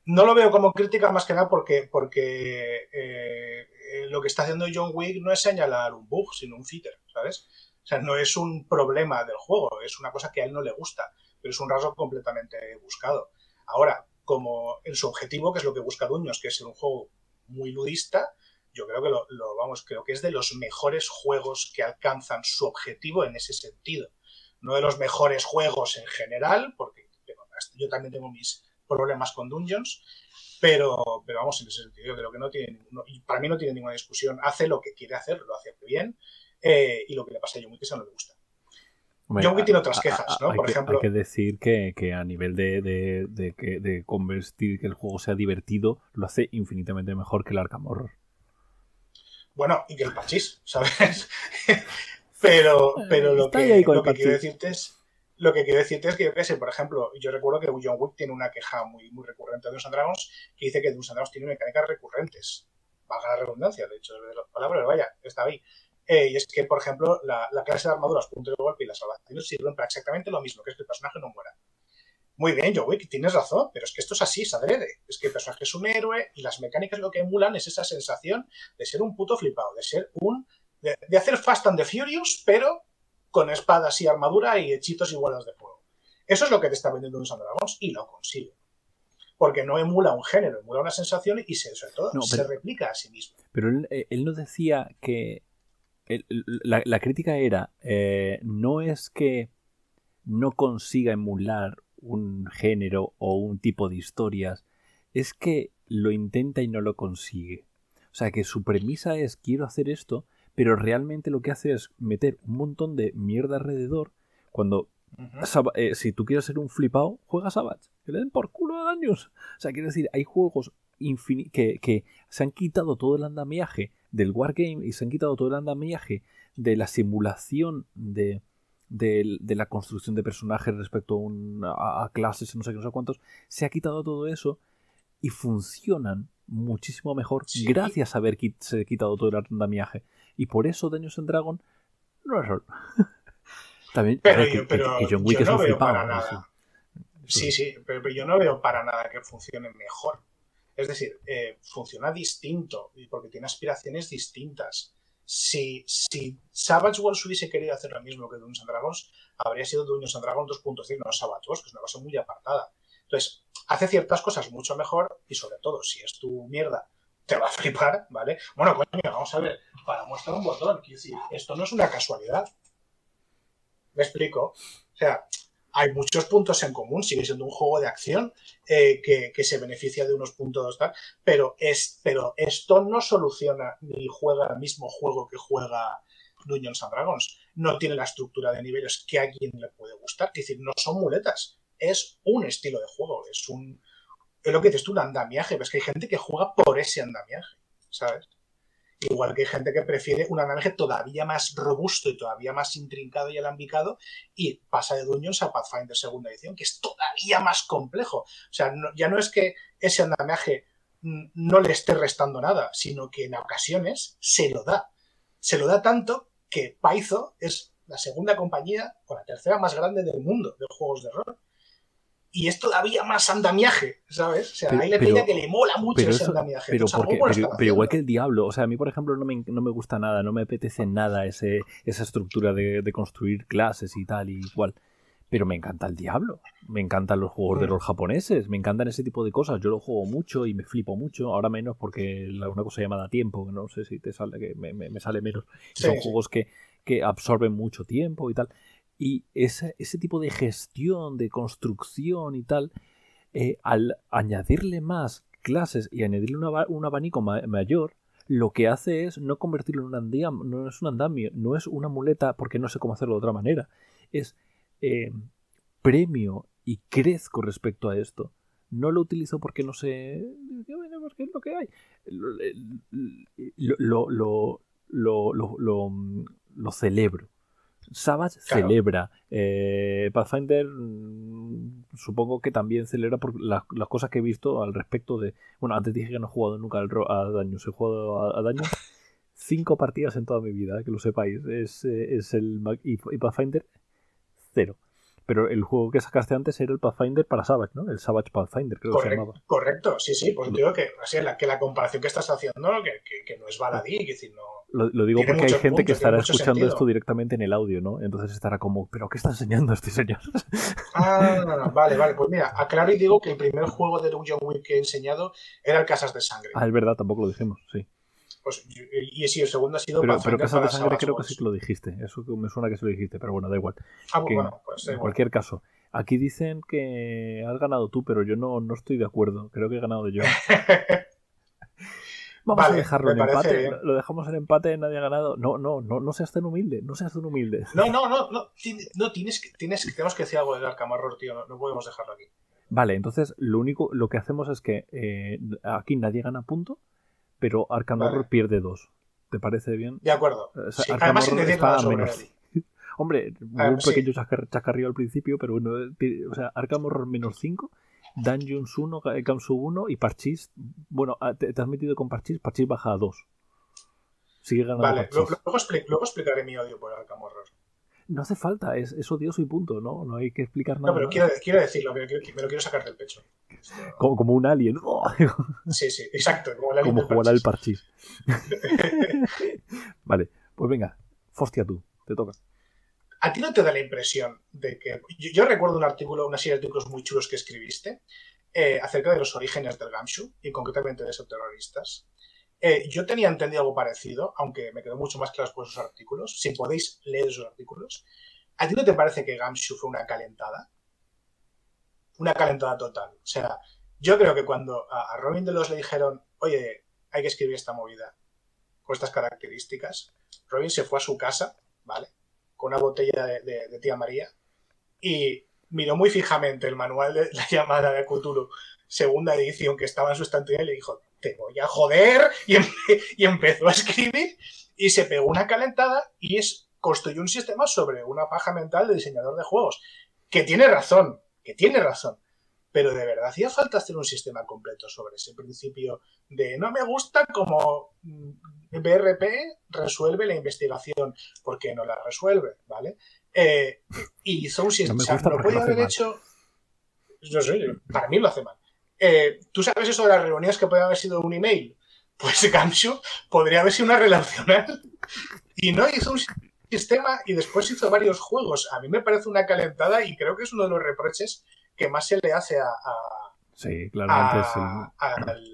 no lo veo como crítica más que nada porque, porque eh, lo que está haciendo John Wick no es señalar un bug, sino un fitter, ¿sabes? O sea, no es un problema del juego, es una cosa que a él no le gusta, pero es un rasgo completamente buscado. Ahora, como en su objetivo, que es lo que busca Duños, que es ser un juego muy ludista, yo creo que lo, vamos, creo que es de los mejores juegos que alcanzan su objetivo en ese sentido no de los mejores juegos en general, porque yo también tengo mis problemas con Dungeons, pero, pero vamos, en ese sentido, yo creo que no tiene y para mí no tiene ninguna discusión, hace lo que quiere hacer, lo hace bien, eh, y lo que le pasa a John Wick que no le gusta. John Wick tiene otras quejas, ¿no? Por que, ejemplo. Hay que decir que, a nivel de, de, de, convertir que el juego sea divertido, lo hace infinitamente mejor que el Arkham Horror. Bueno, y que el Pachis, ¿sabes? Pero, pero lo, que, lo que quiero decirte es lo que quiero decirte es que, yo qué sé, por ejemplo, yo recuerdo que John Wick tiene una queja muy, muy recurrente de Dungeons Dragons que dice que Dungeons Dragons tiene mecánicas recurrentes. Valga la redundancia, de hecho, de las palabras, vaya, está ahí. Eh, y es que, por ejemplo, la, clase de armaduras, puntos de golpe y las salvaciones sirven para exactamente lo mismo, que es que el personaje no muera. Muy bien, John Wick, tienes razón, pero es que esto es así, es adrede. Es que el personaje es un héroe y las mecánicas lo que emulan es esa sensación de ser un puto flipado, de ser un de, hacer Fast and the Furious, pero con espadas y armadura y hechitos y bolas de fuego. Eso es lo que te está vendiendo un Dragons y lo consigue. Porque no emula un género, emula una sensación y se, sobre todo se replica a sí mismo. Pero él, eh, no decía que. la, crítica era: eh, no es que no consiga emular un género o un tipo de historias, es que lo intenta y no lo consigue. O sea, que su premisa es: quiero hacer esto, pero realmente lo que hace es meter un montón de mierda alrededor cuando eh, si tú quieres ser un flipado, juega Savage, que le den por culo a daños. O sea, quiero decir, hay juegos que, que se han quitado todo el andamiaje del wargame y se han quitado todo el andamiaje de la simulación de, de, la construcción de personajes respecto a, a, clases, no sé qué, no sé cuántos. Se ha quitado todo eso y funcionan muchísimo mejor gracias a haber quitado todo el andamiaje. Y por eso Dungeons and Dragon no es rol. También, pero, yo, pero John Wick es no veo para nada. Sí, sí, pero, yo no veo para nada que funcione mejor. Es decir, eh, funciona distinto porque tiene aspiraciones distintas. si, si Savage Wars hubiese querido hacer lo mismo que Dungeons and Dragons, habría sido Dungeons and Dragons 2.0, no Savage Wars, que es una cosa muy apartada. Entonces, hace ciertas cosas mucho mejor y sobre todo, si es tu mierda, te va a flipar, ¿vale? Bueno, coño, vamos a ver, para mostrar un botón, quiero decir, esto no es una casualidad. ¿Me explico? O sea, hay muchos puntos en común, sigue siendo un juego de acción eh, que, se beneficia de unos puntos tal, pero, es, pero esto no soluciona ni juega el mismo juego que juega Dungeons Dragons. No tiene la estructura de niveles que a alguien le puede gustar, es decir, no son muletas, es un estilo de juego, es un... Es lo que dices tú, un andamiaje, ves que hay gente que juega por ese andamiaje, ¿sabes? Igual que hay gente que prefiere un andamiaje todavía más robusto y todavía más intrincado y alambicado y pasa de Dungeons a Pathfinder segunda edición, que es todavía más complejo. O sea, ya no es que ese andamiaje no le esté restando nada, sino que en ocasiones se lo da. Se lo da tanto que Paizo es la segunda compañía o la tercera más grande del mundo de juegos de rol y es todavía más andamiaje, ¿sabes? O sea, ahí le pide que le mola mucho ese andamiaje. Pero, pero, igual que el Diablo, o sea, a mí, por ejemplo, no me, no me gusta nada, no me apetece nada ese, esa estructura de, construir clases y tal y igual. Pero me encanta el Diablo, me encantan los juegos de mm. rol japoneses, me encantan ese tipo de cosas. Yo lo juego mucho y me flipo mucho, ahora menos porque una cosa llamada tiempo, que no sé si te sale, que me, me, sale menos. Son juegos que, que absorben mucho tiempo y tal. Y ese, ese tipo de gestión, de construcción y tal, eh, al añadirle más clases y añadirle un abanico mayor, lo que hace es no convertirlo en un andamio, no es un andamio, no es una muleta porque no sé cómo hacerlo de otra manera. Es eh, premio y crezco respecto a esto. No lo utilizo porque no sé. Porque es lo que hay. Lo, lo, lo, lo celebro. Savage celebra. Eh, Pathfinder mm, supongo que también celebra por las, cosas que he visto al respecto de... Bueno, antes dije que no he jugado nunca a Daños. He jugado a, Daños cinco partidas en toda mi vida, que lo sepáis. Es, eh, es el... Y, Pathfinder, cero. Pero el juego que sacaste antes era el Pathfinder para Savage, ¿no? El Savage Pathfinder, creo que se llamaba. Correcto, sí, sí. Pues digo que, así, la, que la comparación que estás haciendo, que, que, que no es baladí, que decir, no lo, digo porque hay gente que estará escuchando esto directamente en el audio, ¿no? Entonces estará como, ¿pero qué está enseñando este señor? Ah, vale, vale. Pues mira, aclaro y digo que el primer juego de John Wick que he enseñado era el Casas de Sangre. Ah, es verdad, tampoco lo dijimos, sí. Pues, y, sí, el segundo ha sido Pero, pero Casas de Sangre creo que sí que lo dijiste. Eso me suena que sí lo dijiste, pero bueno, da igual. Ah, pues bueno, pues En cualquier caso. Aquí dicen que has ganado tú, pero yo no, no estoy de acuerdo. Creo que he ganado yo. Vamos a dejarlo en empate. Lo dejamos en empate, nadie ha ganado. No, no, no, no seas tan humilde, no seas tan humilde. No, no, no, no, no tienes que, tienes, tenemos que decir algo del Arkham Horror, tío, no, podemos dejarlo aquí. Vale, entonces lo único, lo que hacemos es que eh, aquí nadie gana punto, pero Arkham Horror pierde dos. ¿Te parece bien? De acuerdo. además, Horror está menos. Hombre, un pequeño chascarrillo al principio, pero bueno, o sea, Arkham Horror menos 5 Dungeons 1, Gamsu 1 y Parchis. Bueno, ah, te, has metido con Parchis, Parchis baja a 2. Sigue ganando. Vale, luego, explicaré mi odio por Arkham Horror. No hace falta, es, es, odioso y punto, ¿no? No hay que explicar nada. No, pero quiero, quiero decirlo, me lo quiero, sacar del pecho. Como, como un alien. sí, sí, exacto. Como, el como jugar al parchís. vale, pues venga, Fostia tú, te toca. ¿A ti no te da la impresión de que... Yo, recuerdo un artículo, una serie de artículos muy chulos que escribiste eh, acerca de los orígenes del Gamshu y concretamente de esos terroristas. Eh, yo tenía entendido algo parecido, aunque me quedó mucho más claro por esos artículos. Si podéis leer esos artículos. ¿A ti no te parece que Gamshu fue una calentada? Una calentada total. O sea, yo creo que cuando a, Robin de los le dijeron, oye, hay que escribir esta movida con estas características, Robin se fue a su casa, ¿vale? una botella de, tía María y miró muy fijamente el manual de la llamada de Cthulhu, segunda edición que estaba en su estantería y le dijo, te voy a joder, y, y empezó a escribir y se pegó una calentada y es, construyó un sistema sobre una paja mental de diseñador de juegos, que tiene razón, que tiene razón, pero de verdad hacía falta hacer un sistema completo sobre ese principio de no me gusta como mm, BRP resuelve la investigación, porque no la resuelve, ¿vale? Eh, y hizo un sistema. No, podía haber hecho. No sé, para mí lo hace mal. Eh, ¿Tú sabes eso de las reuniones que puede haber sido un email? pues Gamshu podría haber sido una relacional. Y no hizo un sistema y después hizo varios juegos. A mí me parece una calentada y creo que es uno de los reproches que más se le hace a, sí,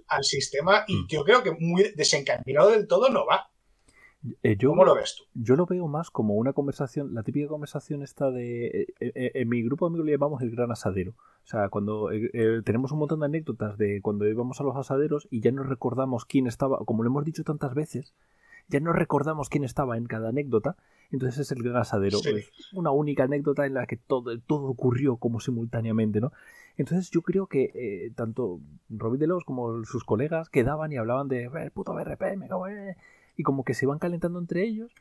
al, sistema y mm. yo creo que muy desencaminado del todo no va. Eh, yo, ¿Cómo lo ves tú? Yo lo veo más como una conversación, la típica conversación esta de... Eh, eh, en mi grupo de amigos le llamamos el gran asadero. O sea, cuando tenemos un montón de anécdotas de cuando íbamos a los asaderos y ya no recordamos quién estaba, como lo hemos dicho tantas veces, ya no recordamos quién estaba en cada anécdota, entonces es el gran asadero. una única anécdota en la que todo, todo ocurrió como simultáneamente, ¿no? Entonces yo creo que tanto Robin Delos como sus colegas quedaban y hablaban de el puto BRP, me cago en y como que se van calentando entre ellos.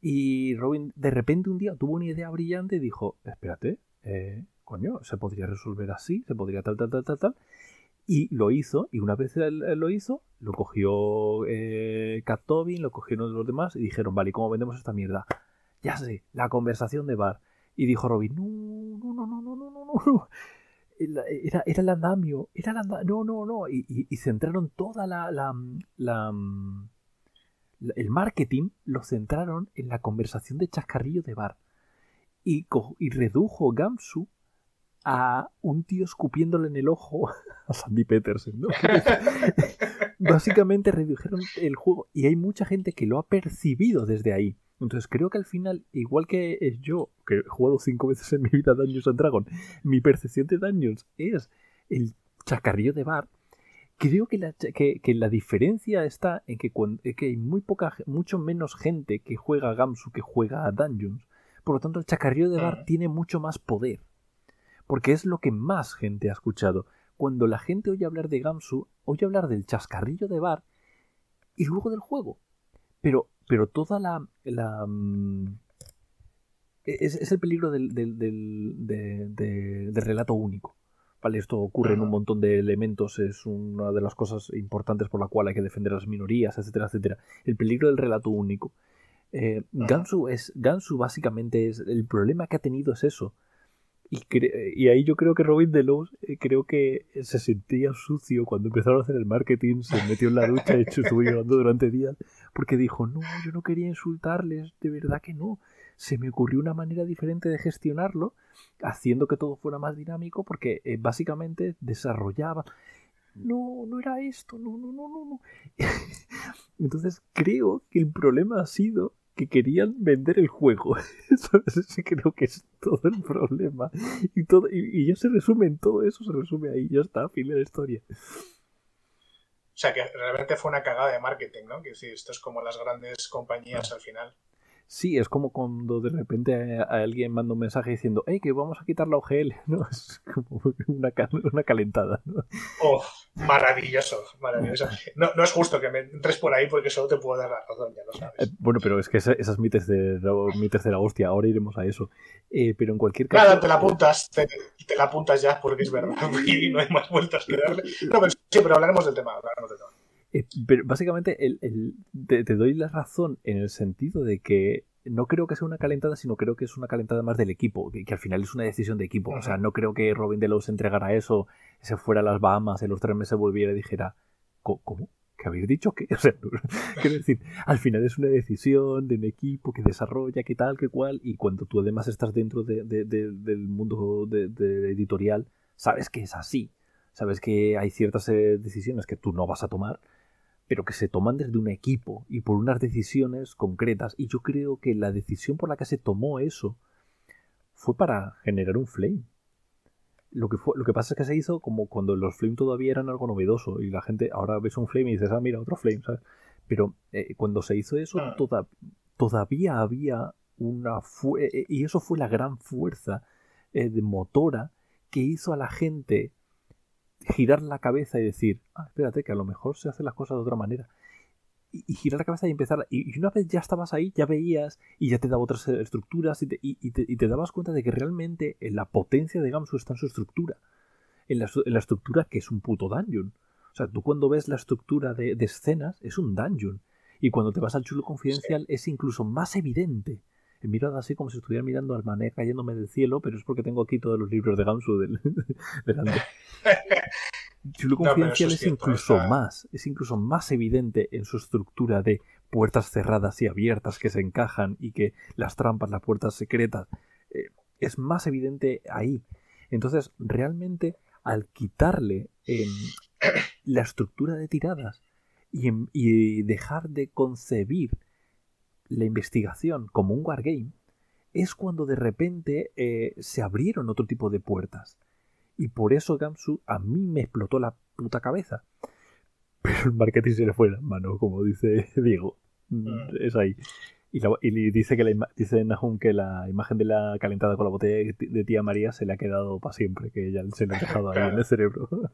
Y Robin de repente un día tuvo una idea brillante y dijo, espérate, eh, coño, se podría resolver así, se podría tal, tal, tal, tal, tal. Y lo hizo, y una vez lo hizo, lo cogió eh, lo cogieron los demás y dijeron, vale, ¿cómo vendemos esta mierda? Ya sé, la conversación de bar. Y dijo Robin, no, no, no, no, no, no, no, no. Era, era el andamio, era el andamio, no, no, no. Y, y, centraron toda la, la, la el marketing lo centraron en la conversación de chascarrillo de bar y, y redujo Gamsu a un tío escupiéndole en el ojo a Sandy Peterson. ¿no? Básicamente redujeron el juego y hay mucha gente que lo ha percibido desde ahí. Entonces creo que al final, igual que yo, que he jugado cinco veces en mi vida Dungeons and Dragon, mi percepción de Dungeons es el chascarrillo de bar, creo que la, que, la diferencia está en que, cuando, que hay muy poca, mucho menos gente que juega a Gamsu que juega a Dungeons. Por lo tanto, el chacarrillo de bar tiene mucho más poder. Porque es lo que más gente ha escuchado. Cuando la gente oye hablar de Gamsu, oye hablar del chascarrillo de bar y luego del juego. Pero, pero toda la. la mm, es, el peligro del, del, del relato único. Vale, esto ocurre en un montón de elementos, es una de las cosas importantes por la cual hay que defender a las minorías, etcétera, etcétera. El peligro del relato único. Eh, Gansu es Gansu básicamente es el problema que ha tenido es eso. Y, y ahí yo creo que Robin Delos eh, creo que se sentía sucio cuando empezaron a hacer el marketing, se metió en la ducha y estuvo llorando durante días porque dijo, no, yo no quería insultarles, de verdad que no. Se me ocurrió una manera diferente de gestionarlo haciendo que todo fuera más dinámico porque eh, básicamente desarrollaba no, no era esto, no, no, no, no, no. Entonces creo que el problema ha sido que querían vender el juego. Eso, creo que es todo el problema. Y, todo, y, ya se resume en todo eso, se resume ahí, ya está, fin de la historia. O sea que realmente fue una cagada de marketing, ¿no? Que si esto es como las grandes compañías al final. Sí, es como cuando de repente alguien manda un mensaje diciendo, hey, que vamos a quitar la OGL, ¿no? Es como una, una calentada, ¿no? Oh, maravilloso, maravilloso. No, no, es justo que me entres por ahí porque solo te puedo dar la razón, ya lo sabes. Eh, bueno, pero es que esas, mites, de, mites de la hostia, ahora iremos a eso. Eh, pero en cualquier caso... Nada, te la apuntas, te, la apuntas ya porque es verdad y no hay más vueltas que darle. No, pero sí, pero hablaremos del tema, hablaremos del tema. Eh, pero básicamente el, te, doy la razón en el sentido de que no creo que sea una calentada, sino creo que es una calentada más del equipo, que, al final es una decisión de equipo. O sea, no creo que Robin Delos entregara eso, se fuera a las Bahamas, en los tres meses volviera y dijera, ¿cómo? ¿Qué habéis dicho? ¿Qué? O sea, quiero decir, al final es una decisión de un equipo que desarrolla, qué tal, qué cual, y cuando tú además estás dentro del mundo de, editorial, sabes que es así. Sabes que hay ciertas eh, decisiones que tú no vas a tomar pero que se toman desde un equipo y por unas decisiones concretas. Y yo creo que la decisión por la que se tomó eso fue para generar un flame. Lo que, fue, lo que pasa es que se hizo como cuando los flame todavía eran algo novedoso y la gente ahora ves un flame y dices, ah, mira, otro flame, ¿sabes? Pero eh, cuando se hizo eso ah. todavía había una... Eh, y eso fue la gran fuerza eh, de motora que hizo a la gente girar la cabeza y decir, ah, espérate, que a lo mejor se hacen las cosas de otra manera. Y, girar la cabeza y empezar. Y, una vez ya estabas ahí, ya veías y ya te daba otras estructuras y te, y, te, dabas cuenta de que realmente la potencia de Gamsu está en su estructura. En la, en la, estructura que es un puto dungeon. O sea, tú cuando ves la estructura de, escenas, es un dungeon. Y cuando te vas al chulo confidencial es incluso más evidente. He mirado así como si estuviera mirando al mané cayéndome del cielo, pero es porque tengo aquí todos los libros de Gamsu del, delante. Chulo Confidencial es, incluso más, es incluso más evidente en su estructura de puertas cerradas y abiertas que se encajan y que las trampas, las puertas secretas, eh, es más evidente ahí. Entonces, realmente, al quitarle em, la estructura de tiradas em, y, dejar de concebir la investigación como un wargame, es cuando de repente eh, se abrieron otro tipo de puertas. Y por eso Gamsu a mí me explotó la puta cabeza. Pero el marketing se le fue la mano, como dice Diego. Mm. Es ahí. Y, dice que la dice Nahum que la imagen de la calentada con la botella de tía María se le ha quedado para siempre, que ya se le ha dejado ahí en el cerebro.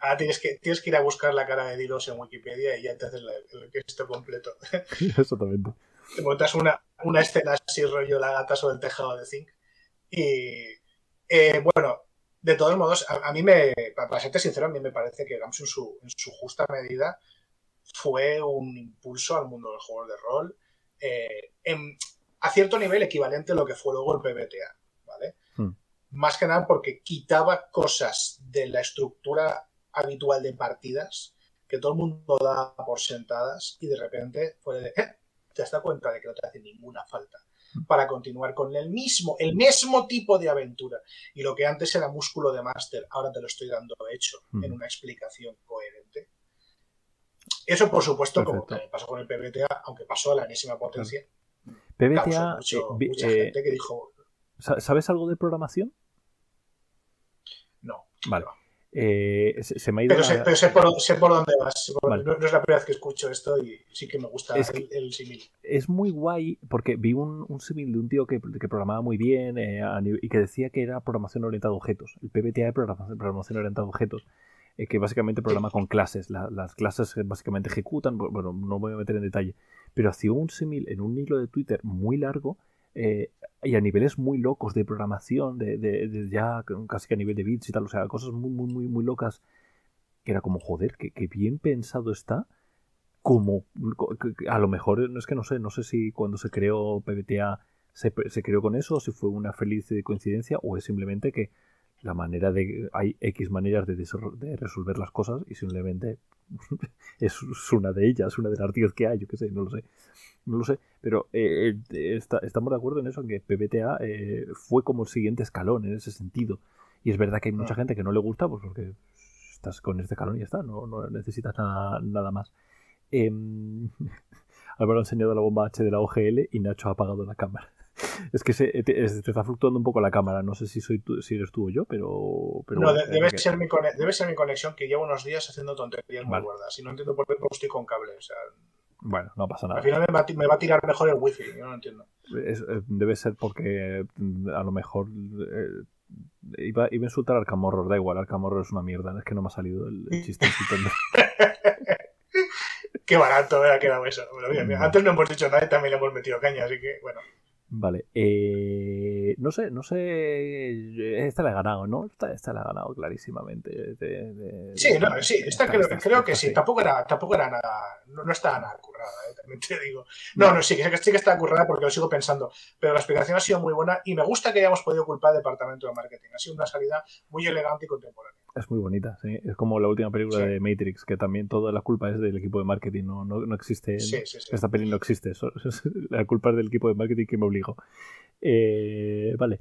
Ah, tienes que, tienes que ir a buscar la cara de Dilos en Wikipedia y ya te haces el texto completo. Exactamente. Te montas una, una escena así rollo la gata sobre el tejado de zinc. Y eh, bueno, de todos modos, a, mí me, para serte sincero, a mí me parece que Gams en su, en su justa medida fue un impulso al mundo del juego de rol. Eh, a cierto nivel equivalente a lo que fue luego el PBTA, ¿vale? Hmm. Más que nada porque quitaba cosas de la estructura habitual de partidas que todo el mundo da por sentadas y de repente fue de, eh, te das cuenta de que no te hace ninguna falta para continuar con el mismo, el mismo tipo de aventura. Y lo que antes era músculo de máster, ahora te lo estoy dando hecho en una explicación coherente. Eso, por supuesto, como también pasó con el PBTA, aunque pasó a la enésima potencia. PBTA, mucha eh, gente que dijo. ¿Sabes algo de programación? No. Vale. Eh, se, me ha ido pero, sé, por, dónde vas. No, es la primera vez que escucho esto y sí que me gusta el, el símil. Es muy guay porque vi un, un símil de un tío que, que, programaba muy bien eh, y que decía que era programación orientada a objetos. El PBTA es programación, orientada a objetos. Eh, que básicamente programa con clases. las clases básicamente ejecutan. Bueno, no voy a meter en detalle. Pero hacía un símil en un hilo de Twitter muy largo eh, y a niveles muy locos de programación, de, ya casi que a nivel de bits y tal, o sea, cosas muy, muy, muy, muy locas, que era como, joder, que, bien pensado está, como, a lo mejor, no es que no sé, no sé si cuando se creó PBTA se, se creó con eso, si fue una feliz coincidencia, o es simplemente que la manera de, hay X maneras de, de resolver las cosas y simplemente es una de ellas, una de las 10 que hay, yo qué sé, no lo sé. No lo sé, pero eh, eh, estamos de acuerdo en eso, en que PBTA eh, fue como el siguiente escalón en ese sentido. Y es verdad que hay mucha ah. gente que no le gusta, pues porque estás con este escalón y ya está, no, necesitas nada, nada más. Eh, Álvaro ha enseñado la bomba H de la OGL y Nacho ha apagado la cámara. Es que se, te, está fluctuando un poco la cámara. No sé si soy tú, si eres tú o yo, pero. no, debe, ser mi debe ser mi conexión que llevo unos días haciendo tonterías muy gordas. Y no entiendo por qué estoy con cable. O sea, bueno, no pasa nada. Al final me va, a tirar mejor el wifi, yo no entiendo. Eh, debe ser porque mm, a lo mejor eh, iba, a insultar al Camorro, da igual, Camorro es una mierda, es que no me ha salido el, chistecito. Qué barato ha quedado eso. Antes no hemos dicho nada y también le hemos metido caña, así que bueno. Vale, eh, no sé, no sé, esta la ha ganado, ¿no? Esta, esta la ha ganado clarísimamente. sí, no, sí, esta, creo, creo, que sí, tampoco era, tampoco era nada, no, no está nada currada, ¿eh? también te digo. No, no, sí, que sí que está currada porque lo sigo pensando, pero la explicación ha sido muy buena y me gusta que hayamos podido culpar al departamento de marketing, ha sido una salida muy elegante y contemporánea. Es muy bonita, sí. Es como la última película de Matrix, que también toda la culpa es del equipo de marketing, no, no, no existe. esta peli no existe, la culpa es del equipo de marketing que me obligó. Eh, vale.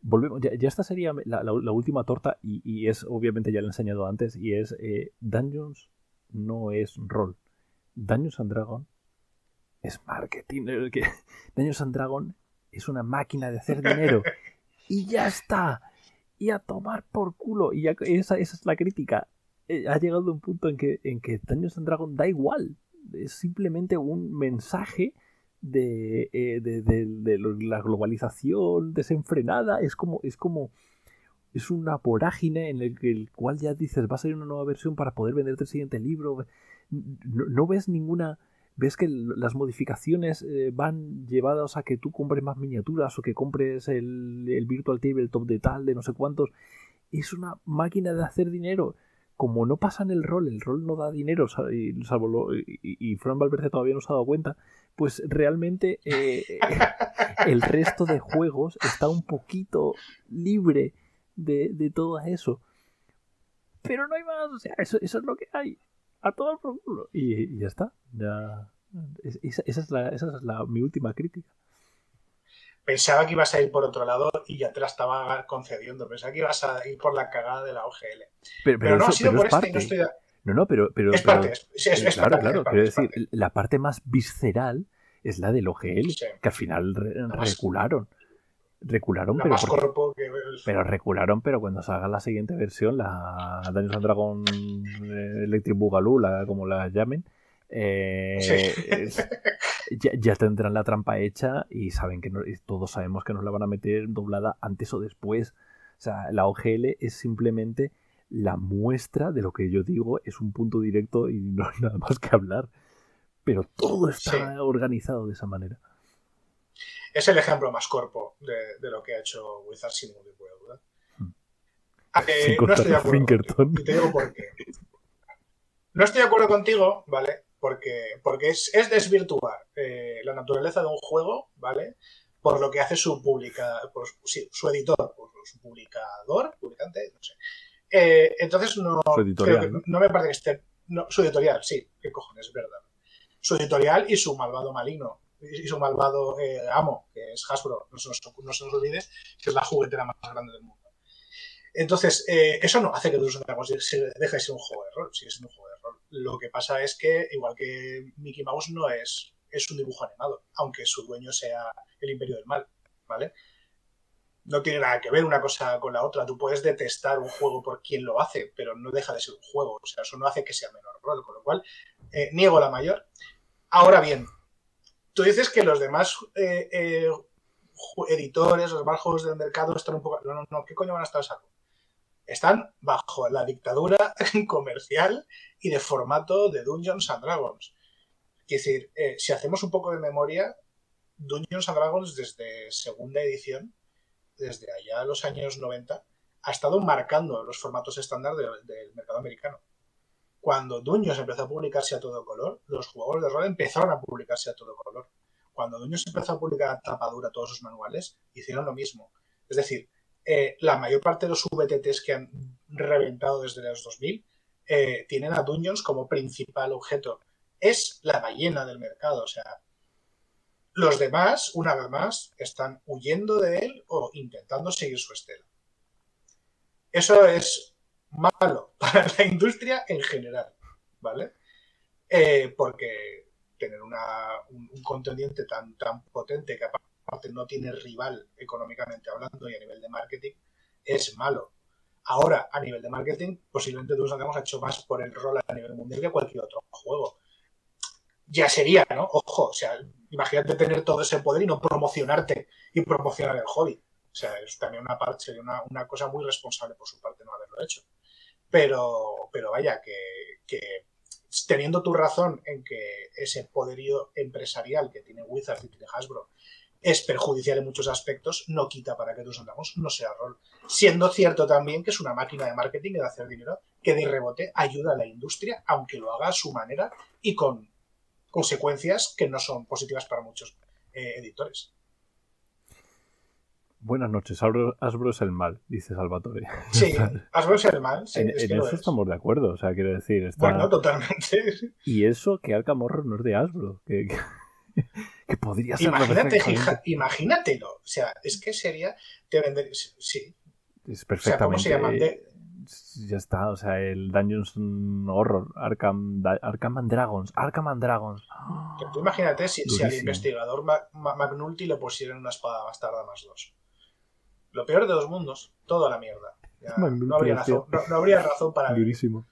Volvemos. Ya, esta sería la, última torta, y, es obviamente ya lo he enseñado antes, y es eh, Dungeons no es rol. Dungeons and Dragon es marketing. Dungeons and Dragon es una máquina de hacer dinero. y ya está y a tomar por culo. Y esa, esa, es la crítica. Eh, ha llegado un punto en que, en que Dungeons and Dragons da igual. Es simplemente un mensaje de, eh, de, la globalización desenfrenada. Es como, es como. Es una vorágine en el, el cual ya dices, va a salir una nueva versión para poder venderte el siguiente libro. no ves ninguna ves que las modificaciones eh, van llevadas a que tú compres más miniaturas o que compres el, el Virtual Tabletop de tal, de no sé cuántos. Es una máquina de hacer dinero. Como no pasa en el rol, el rol no da dinero, salvo lo, y, y Fran Valverde todavía no se ha dado cuenta, pues realmente eh, el resto de juegos está un poquito libre de, de todo eso. pero no hay más. O sea, eso, eso es lo que hay. A todo el culo. Y, y, ya está. Ya. Esa, esa, es, la, esa es la, mi última crítica. Pensaba que ibas a ir por otro lado y ya te la estaba concediendo. Pensaba que ibas a ir por la cagada de la OGL. Pero, pero, pero no, eso, ha sido por es esta parte. y no estoy. No, no, pero. pero Es pero- parte, es, sí, es, es claro, parte, claro. parte, Quiero decir, la parte más visceral es la del OGL, Sí. que al final recularon. Recularon, La pero, porque- pero recularon, pero cuando salga la siguiente versión, la Dungeons Dragon eh, Electric Boogaloo, la, como la llamen, eh, Sí. es- ya, ya tendrán la trampa hecha y saben que no- todos sabemos que nos la van a meter doblada antes o después. O sea, la OGL es simplemente la muestra de lo que yo digo, es un punto directo y no hay nada más que hablar. Pero todo está Sí. organizado de esa manera. Es el ejemplo más corpo de, de lo que ha hecho Wizard sin ningún tipo de duda. Sin no estoy de acuerdo contigo, y te digo por qué. No estoy de acuerdo contigo, ¿vale? Porque, porque es, es desvirtuar eh, la naturaleza de un juego, ¿vale? Por lo que hace su publica, por, sí, su editor, por su publicador, publicante, no sé. Eh, entonces no, Su editorial, creo que ¿no? no me parece que esté. no, su editorial, sí, qué cojones, es verdad. Su editorial y su malvado malino y su malvado eh, amo, que es Hasbro, no se, nos, no se nos olvide, que es la juguetera más grande del mundo. Entonces, eh, eso no hace que Dungeons Dragons deje de ser un juego de rol, sigue siendo un juego de rol. Lo que pasa es que, igual que Mickey Mouse, no es, es un dibujo animado, aunque su dueño sea el Imperio del Mal, ¿vale? No tiene nada que ver una cosa con la otra. Tú puedes detestar un juego por quien lo hace, pero no deja de ser un juego. O sea, eso no hace que sea menor rol, con lo cual eh, niego la mayor. Ahora bien, tú dices que los demás eh, eh, editores, los demás juegos del mercado están un poco. No, no, no, ¿qué coño van a estar salvo? Están bajo la dictadura comercial y de formato de Dungeons and Dragons. Es decir, si hacemos un poco de memoria, Dungeons and Dragons desde segunda edición, desde allá los años 90, ha estado marcando los formatos estándar de- del mercado americano. Cuando Dungeons empezó a publicarse a todo color, los jugadores de rol empezaron a publicarse a todo color. Cuando Dungeons empezó a publicar a tapadura todos sus manuales, hicieron lo mismo. Es decir, eh, la mayor parte de los VTTs que han reventado desde los 2000 eh, tienen a Dungeons como principal objeto. Es la ballena del mercado, o sea, los demás, una vez más, están huyendo de él o intentando seguir su estela. Eso es malo para la industria en general, ¿vale? Eh, porque tener un, contendiente tan, tan potente que aparte no tiene rival económicamente hablando y a nivel de marketing es malo. Ahora, a nivel de marketing, posiblemente todos hemos hecho más por el rol a nivel mundial que cualquier otro juego. Ya sería, ¿no? Ojo, o sea, imagínate tener todo ese poder y no promocionarte y promocionar el hobby. O sea, es también una parte, una, una cosa muy responsable por su parte no haberlo hecho. Pero, pero vaya, que, que teniendo tu razón en que ese poderío empresarial que tiene Wizards y tiene Hasbro es perjudicial en muchos aspectos, no quita para que tus andamos no sea rol. Siendo cierto también que es una máquina de marketing y de hacer dinero que de rebote ayuda a la industria, aunque lo haga a su manera y con consecuencias que no son positivas para muchos eh, editores. Buenas noches, Hasbro es el mal, dice Salvatore. Sí, Hasbro es el mal. sí, en es eso es. estamos de acuerdo, o sea, quiero decir, está... Bueno, totalmente. Y eso que Arkham Horror no es de Hasbro, que, que, que podría ser Imagínate, imagínatelo. O sea, es que sería te vender. Sí. Es O sea, ¿cómo perfectamente. se llama? De- Ya está, o sea, el Dungeons Horror, Arkham, Arkham and Dragons, Arkham and Dragons. que tú imagínate si, si al investigador McNulty le pusieran una espada bastarda más dos. Lo peor de dos mundos, toda la mierda. Ya no, habría razón, no, no habría razón para vivir. Durísimo.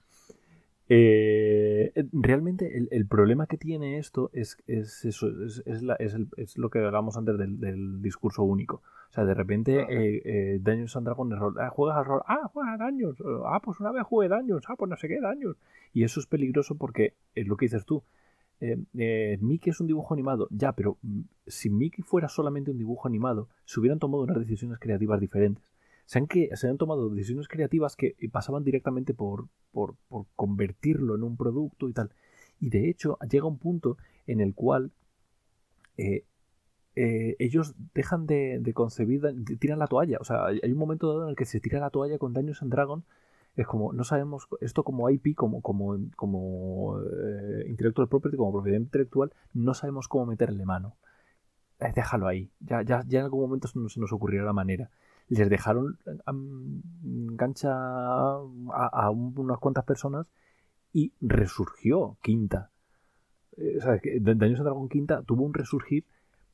Eh, realmente el, el problema que tiene esto es, es eso, es, es la- es el- es lo que hablamos antes del, del discurso único. O sea, de repente Ajá. eh, eh, Dungeons and Dragons rol. Ah, juegas al rol. Ah, juegas a Dungeons. Ah, pues una vez jugué Dungeons. Ah, pues no sé qué Dungeons. Y eso es peligroso porque es lo que dices tú. Eh, eh, Mickey es un dibujo animado. Ya, pero mm, si Mickey fuera solamente un dibujo animado, se hubieran tomado unas decisiones creativas diferentes. Se han, se han tomado decisiones creativas que pasaban directamente por, por, convertirlo en un producto y tal. Y de hecho llega un punto en el cual eh, eh, ellos dejan de, concebir, tiran la toalla. O sea, hay un momento dado en el que se tira la toalla con Dungeons and Dragons Es como, no sabemos, esto como IP, como, como, como eh, intellectual property, como propiedad intelectual, no sabemos cómo meterle mano. Eh, déjalo ahí. Ya, ya, ya en algún momento se nos, se nos ocurrirá la manera. Les dejaron gancha a, a unas cuantas personas y resurgió Quinta. Eh, o sea, Daños Dragón Quinta tuvo un resurgir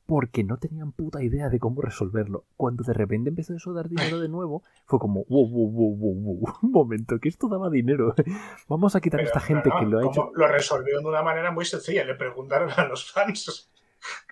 porque no tenían puta idea de cómo resolverlo. Cuando de repente empezó eso a dar dinero de nuevo, fue como, wow, wow, wow, wow, wow. un momento, que esto daba dinero. Vamos a quitar a esta gente no, que lo ha hecho. Lo resolvieron de una manera muy sencilla. Le preguntaron a los fans.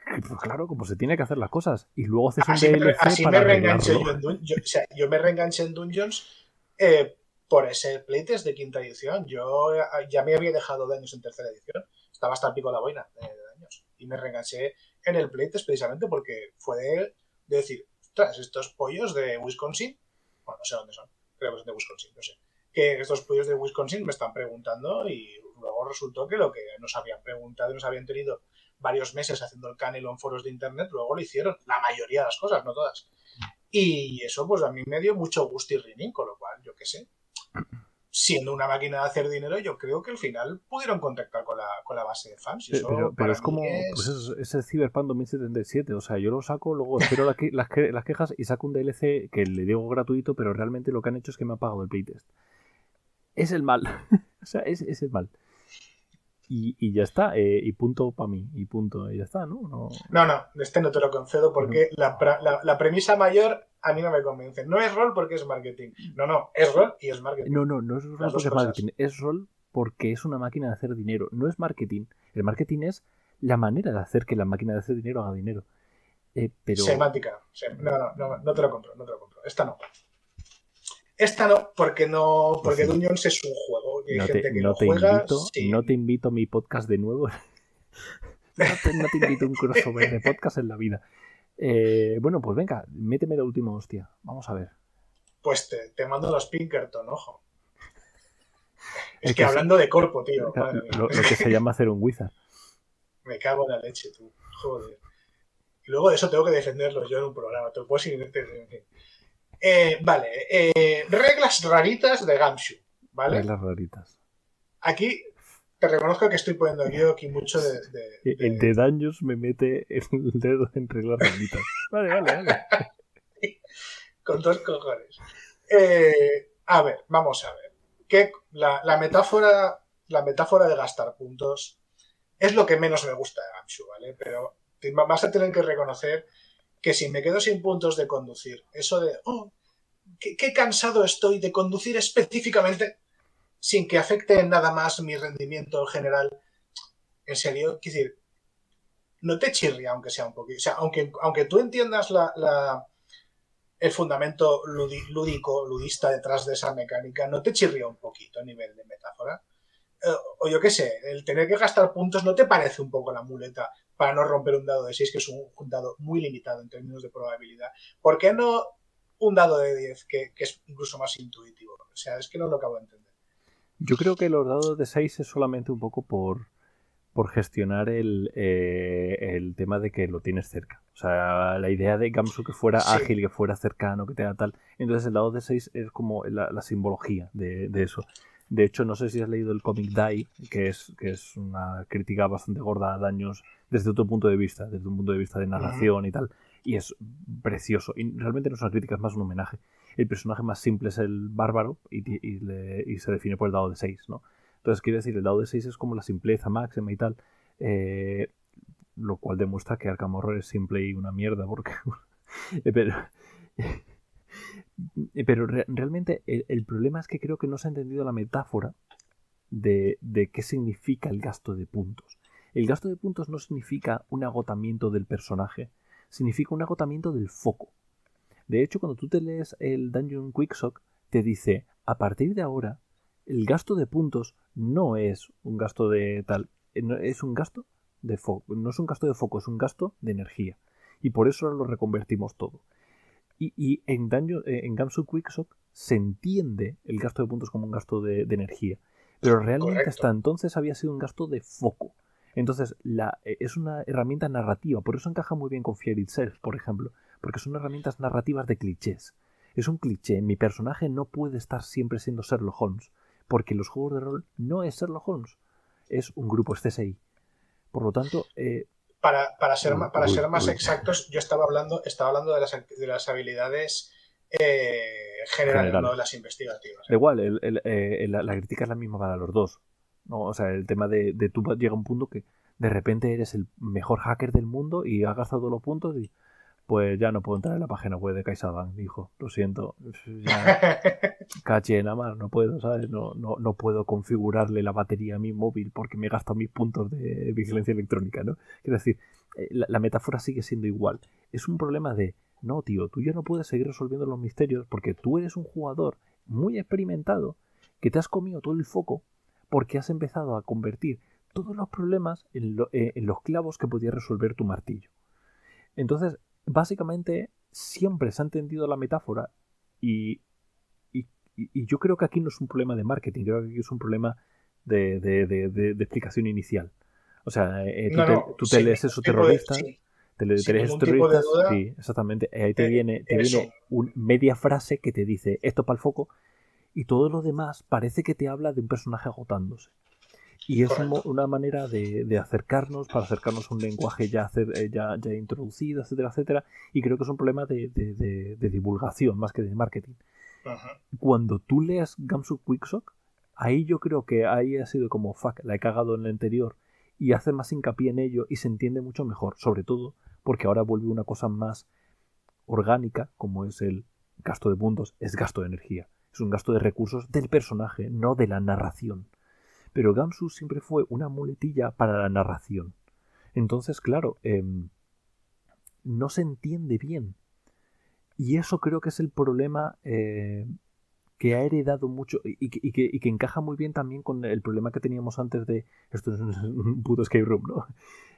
Pues claro, como se tiene que hacer las cosas. Y luego haces un Así, me, DLC así para me reenganché yo en yo- o sea, yo me reenganché en Dungeons eh, por ese playtest de quinta edición. Yo eh, ya me había dejado daños en tercera edición. Estaba hasta el pico de la boina de, de daños. Y me reenganché en el playtest precisamente porque fue de, de decir, ostras, estos pollos de Wisconsin, bueno, no sé dónde son, creo que son de Wisconsin, no sé, que estos pollos de Wisconsin me están preguntando y luego resultó que lo que nos habían preguntado y nos habían tenido varios meses haciendo el canelo en foros de internet, luego lo hicieron, la mayoría de las cosas, no todas. Y eso pues a mí me dio mucho gusto y rinín, con lo cual, yo qué sé, siendo una máquina de hacer dinero, yo creo que al final pudieron contactar con la, con la base de fans. Y Pero, eso pero, pero es como es- pues es, es el Cyberpunk 2077. O sea, yo lo saco, luego espero las, que- las quejas y saco un DLC que le digo gratuito, pero realmente lo que han hecho es que me ha pagado el playtest. Es el mal. o sea, es, es el mal. Y, y ya está. eh, y punto para mí. Y punto. Y ya está, ¿no? no No, no, este no te lo concedo porque la, la- la premisa mayor a mí no me convence. No es rol porque es marketing. No, no, es rol y es marketing. No, no, no es rol Las porque es marketing. Es rol porque es una máquina de hacer dinero. No es marketing. El marketing es la manera de hacer que la máquina de hacer dinero haga dinero. Eh, pero. Semántica. Sem- No, no, no, no te lo compro, no te lo compro. Esta no. Esta no, porque no, porque. Dungeons es un juego hay no gente te, que no lo te juega. invito, sí. no te invito a mi podcast de nuevo. no, te, no te invito a un crossover de podcast en la vida. Eh, bueno, pues venga, méteme la última hostia. Vamos a ver. Pues te, te mando los Pinkerton, ojo. Es Es que que hablando de corpo, tío. madre mía. Lo, lo que se llama hacer un wizard. Me cago en la leche, tú. Joder. Y luego de eso tengo que defenderlos yo en un programa. Te en fin. Eh, vale. eh, reglas raritas de Gamshu. ¿Vale? Reglas raritas. Aquí te reconozco que estoy poniendo yo aquí mucho de. de- de- El de daños me mete el dedo en reglas raritas. Vale, vale, vale. con dos cojones. Eh, a ver, vamos a ver. Que la, la metáfora. La metáfora de gastar puntos es lo que menos me gusta de Gamshu, ¿vale? Pero te- vas a tener que reconocer que si me quedo sin puntos de conducir, eso de, oh, qué, qué cansado estoy de conducir específicamente, sin que afecte nada más mi rendimiento general, en serio, quiero decir, no te chirria aunque sea un poquito. O sea, aunque, aunque tú entiendas el fundamento lúdico, ludista detrás de esa mecánica, no te chirría un poquito a nivel de metáfora. Eh, o yo qué sé, el tener que gastar puntos no te parece un poco la muleta para no romper un dado de 6, que es un, un dado muy limitado en términos de probabilidad. ¿Por qué no un dado de 10, que, que es incluso más intuitivo? O sea, es que no lo acabo de entender. Yo creo que los dados de 6 es solamente un poco por, por gestionar el, eh, el tema de que lo tienes cerca. O sea, la idea de Gamsu que fuera Sí. ágil, que fuera cercano, que tenga tal. Entonces el dado de 6 es como la, la simbología de, de eso. De hecho, no sé si has leído el cómic Die, que es, que es una crítica bastante gorda a daños desde otro punto de vista, desde un punto de vista de narración y tal. Y es precioso. Y realmente no es una crítica, es más un homenaje. El personaje más simple es el bárbaro y, se define por el dado de 6, ¿no? Entonces, quiero decir, el dado de 6 es como la simpleza máxima y tal. eh, lo cual demuestra que Arkham Horror es simple y una mierda, porque... eh, pero... pero re- realmente el, el problema es que creo que no se ha entendido la metáfora de, de qué significa el gasto de puntos. El gasto de puntos no significa un agotamiento del personaje, significa un agotamiento del foco. De hecho, cuando tú te lees el Dungeon Quicksock, te dice, a partir de ahora, el gasto de puntos no es un gasto de tal, eh, es un gasto de foco, no es un gasto de foco, es un gasto de energía. Y por eso ahora lo reconvertimos todo. Y, y en, Dungeon, eh, en Gamsu Quicksock se entiende el gasto de puntos como un gasto de, de energía. Pero realmente Correcto. hasta entonces había sido un gasto de foco. Entonces, la, eh, es una herramienta narrativa, por eso encaja muy bien con Fear Itself, por ejemplo, porque son herramientas narrativas de clichés. Es un cliché. Mi personaje no puede estar siempre siendo Sherlock Holmes, porque los juegos de rol no es Sherlock Holmes, es un grupo, es CSI. Por lo tanto, eh, para, para, ser, Uy, para uy, ser más uy. exactos, yo estaba hablando, estaba hablando de, las, de las habilidades eh, generales, no de las investigativas. Igual, el- el- eh, la, la crítica es la misma para los dos. ¿no? O sea, el tema de, de tú llega a un punto que de repente eres el mejor hacker del mundo y has gastado los puntos y pues ya no puedo entrar en la página web de CaixaBank, dijo. Lo siento, ya caché nada más, no puedo, ¿sabes? No, no, no puedo configurarle la batería a mi móvil porque me he gastado mis puntos de vigilancia electrónica, ¿no? Quiero decir, eh, la, la metáfora sigue siendo igual. Es un problema de, no, tío, tú ya no puedes seguir resolviendo los misterios porque tú eres un jugador muy experimentado que te has comido todo el foco porque has empezado a convertir todos los problemas en, lo- eh, en los clavos que podía resolver tu martillo. Entonces, básicamente, siempre se ha entendido la metáfora y, y, yo creo que aquí no es un problema de marketing, creo que aquí es un problema de, de- de- de- de explicación inicial. O sea, eh, tú, No, te, no, tú te sin lees esos terroristas, sí, te, lees esos terroristas, duda, sí, exactamente. Ahí te eh, viene, te viene un media frase que te dice esto para el foco y todo lo demás parece que te habla de un personaje agotándose. Y es Correcto. una manera de, de acercarnos, para acercarnos a un lenguaje ya, hacer- eh, ya, ya introducido, etcétera, etcétera. Y creo que es un problema de, de- de- de divulgación más que de marketing. Cuando tú leas Gamsu Quicksock, ahí yo creo que ahí ha sido como, fuck, la he cagado en el anterior. Y hace más hincapié en ello y se entiende mucho mejor. Sobre todo porque ahora vuelve una cosa más orgánica, como es el gasto de puntos, es gasto de energía. Es un gasto de recursos del personaje, no de la narración. Pero Gamsu siempre fue una muletilla para la narración. Entonces, claro, em, no se entiende bien. Y eso creo que es el problema eh, que ha heredado mucho y que, y que- y que encaja muy bien también con el problema que teníamos antes de esto es un, un puto escape room, ¿no?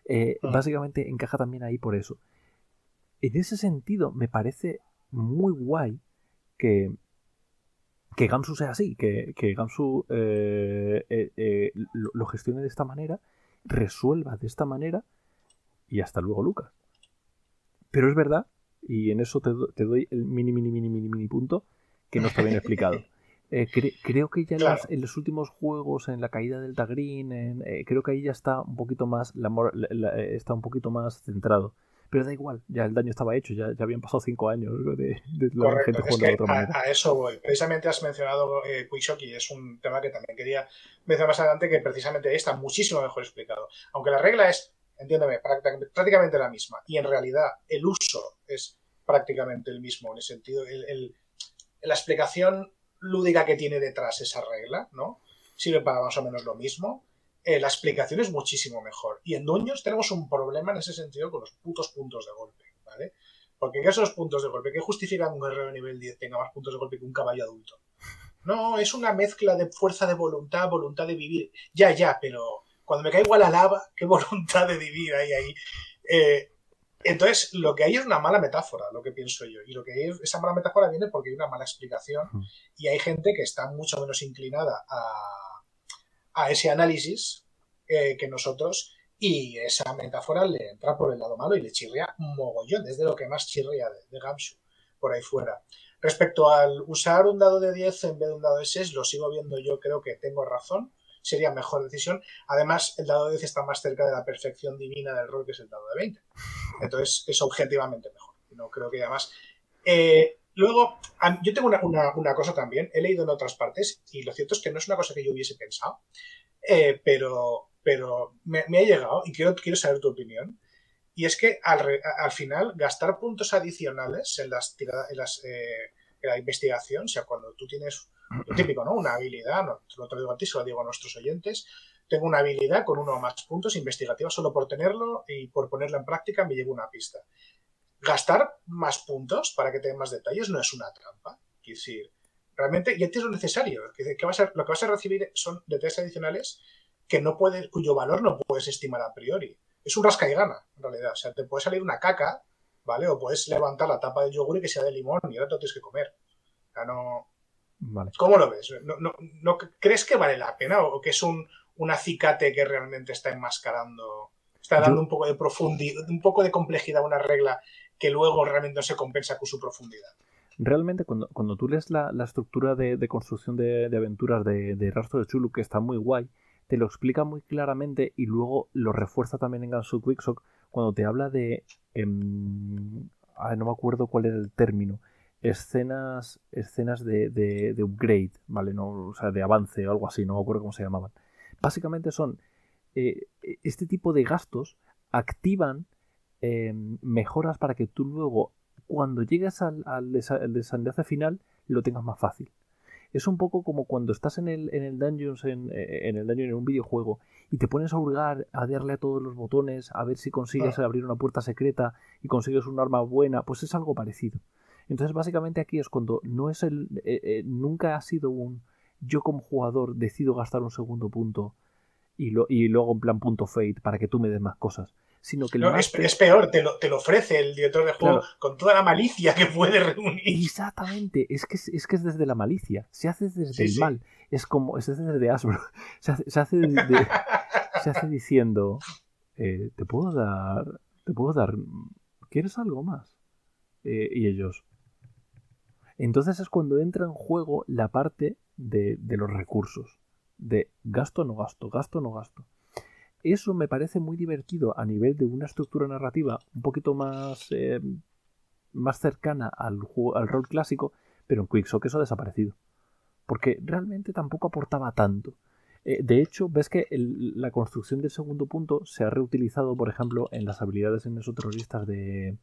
Eh, Ah. Básicamente encaja también ahí por eso. En ese sentido, me parece muy guay que, que Gamsu sea así, que, que Gamsu eh, eh, eh, lo, lo gestione de esta manera, resuelva de esta manera y hasta luego, Lucas. Pero es verdad, y en eso te, do- te doy el mini, mini, mini, mini, mini punto, que no está bien explicado. Eh, cre- creo que ya en, Claro. las- en los últimos juegos, en la caída del Tagrin, eh, creo que ahí ya está un poquito más, la la- la- está un poquito más centrado. Pero da igual, ya el daño estaba hecho, ya, ya habían pasado cinco años de, de la Correcto, gente es jugando de que otra a, manera. a eso voy. Precisamente has mencionado eh, y es un tema que también quería mencionar más adelante que precisamente ahí está muchísimo mejor explicado. Aunque la regla es, entiéndeme, prácticamente, prácticamente la misma y en realidad el uso es prácticamente el mismo en el sentido, el, el- la explicación lúdica que tiene detrás esa regla, ¿no? Sirve para más o menos lo mismo. Eh, la explicación es muchísimo mejor. Y en Dueños tenemos un problema en ese sentido con los putos puntos de golpe, ¿vale? Porque ¿qué son los puntos de golpe? ¿Qué justifica que un guerrero nivel 10 tenga más puntos de golpe que un caballo adulto? No, es una mezcla de fuerza de voluntad, voluntad de vivir. Ya, ya, pero cuando me caigo a la lava, qué voluntad de vivir hay ahí. Eh, entonces, lo que hay es una mala metáfora, lo que pienso yo. Y lo que hay, esa mala metáfora viene porque hay una mala explicación y hay gente que está mucho menos inclinada a, a ese análisis eh, que nosotros y esa metáfora le entra por el lado malo y le chirría mogollón, desde lo que más chirría de, de por ahí fuera. Respecto al usar un dado de 10 en vez de un dado de 6, lo sigo viendo yo, creo que tengo razón, sería mejor decisión. Además, el dado de 10 está más cerca de la perfección divina del rol que es el dado de 20. Entonces, es objetivamente mejor. No creo que además... Eh, luego, yo tengo una, una- una cosa también, he leído en otras partes y lo cierto es que no es una cosa que yo hubiese pensado, eh, pero, pero me, me ha llegado y quiero, quiero saber tu opinión. Y es que al, re- a- al final gastar puntos adicionales en, las en, las, eh, en la investigación, o sea, cuando tú tienes lo típico, ¿no? Una habilidad, no, no te lo digo a ti, se lo digo a nuestros oyentes, tengo una habilidad con uno o más puntos investigativa solo por tenerlo y por ponerla en práctica me llevo una pista. Gastar más puntos para que tengan más detalles no es una trampa. Quiero decir, realmente ya tienes lo necesario. Que, que vas a- lo que vas a recibir son detalles adicionales que no puedes, cuyo valor no puedes estimar a priori. Es un rasca y gana, en realidad. O sea, te puede salir una caca, ¿vale? O puedes levantar la tapa del yogur y que sea de limón y ahora te lo tienes que comer. O sea, no, Vale. ¿Cómo lo ves? ¿No, no, no crees que vale la pena o que es un, un acicate que realmente está enmascarando, está dando Yo- un poco de profundidad, un poco de complejidad a una regla que luego realmente no se compensa con su profundidad? realmente cuando, cuando tú lees la, la estructura de, de construcción de, de aventuras de, de, Rastro de Chulu, que está muy guay, te lo explica muy claramente y luego lo refuerza también en Gansu Quicksock cuando te habla de... Eh, no me acuerdo cuál era el término. Escenas, escenas de, de, de, upgrade, ¿vale? No, o sea, de avance o algo así, no me acuerdo cómo se llamaban. Básicamente son... Eh, este tipo de gastos activan eh, mejoras para que tú luego cuando llegues al, al, desenlace final lo tengas más fácil. Es un poco como cuando estás en el, en el Dungeons, en, en, el dungeon en un videojuego, y te pones a hurgar, a darle a todos los botones, a ver si consigues ah. abrir una puerta secreta y consigues un arma buena, pues es algo parecido. Entonces, básicamente aquí es cuando no es el. Eh, eh, nunca ha sido un. Yo como jugador decido gastar un segundo punto y, lo, y luego en plan punto fate para que tú me des más cosas sino que no, es, es, peor, te lo, te lo, ofrece el director de juego claro. con toda la malicia que puede reunir. Exactamente, es que es, es que es desde la malicia, se hace desde sí, el sí. mal, es como, es desde Asbro, se hace, se hace, de, se hace diciendo, eh, te puedo dar, te puedo dar, ¿quieres algo más? Eh, y ellos. Entonces es cuando entra en juego la parte de, de los recursos, de gasto no gasto, gasto no gasto eso me parece muy divertido a nivel de una estructura narrativa un poquito más, eh, más cercana al, juego, al rol clásico, pero en Quicksock eso ha desaparecido. Porque realmente tampoco aportaba tanto. Eh, de hecho, ves que el, la construcción del segundo punto se ha reutilizado, por ejemplo, en las habilidades en esos terroristas de,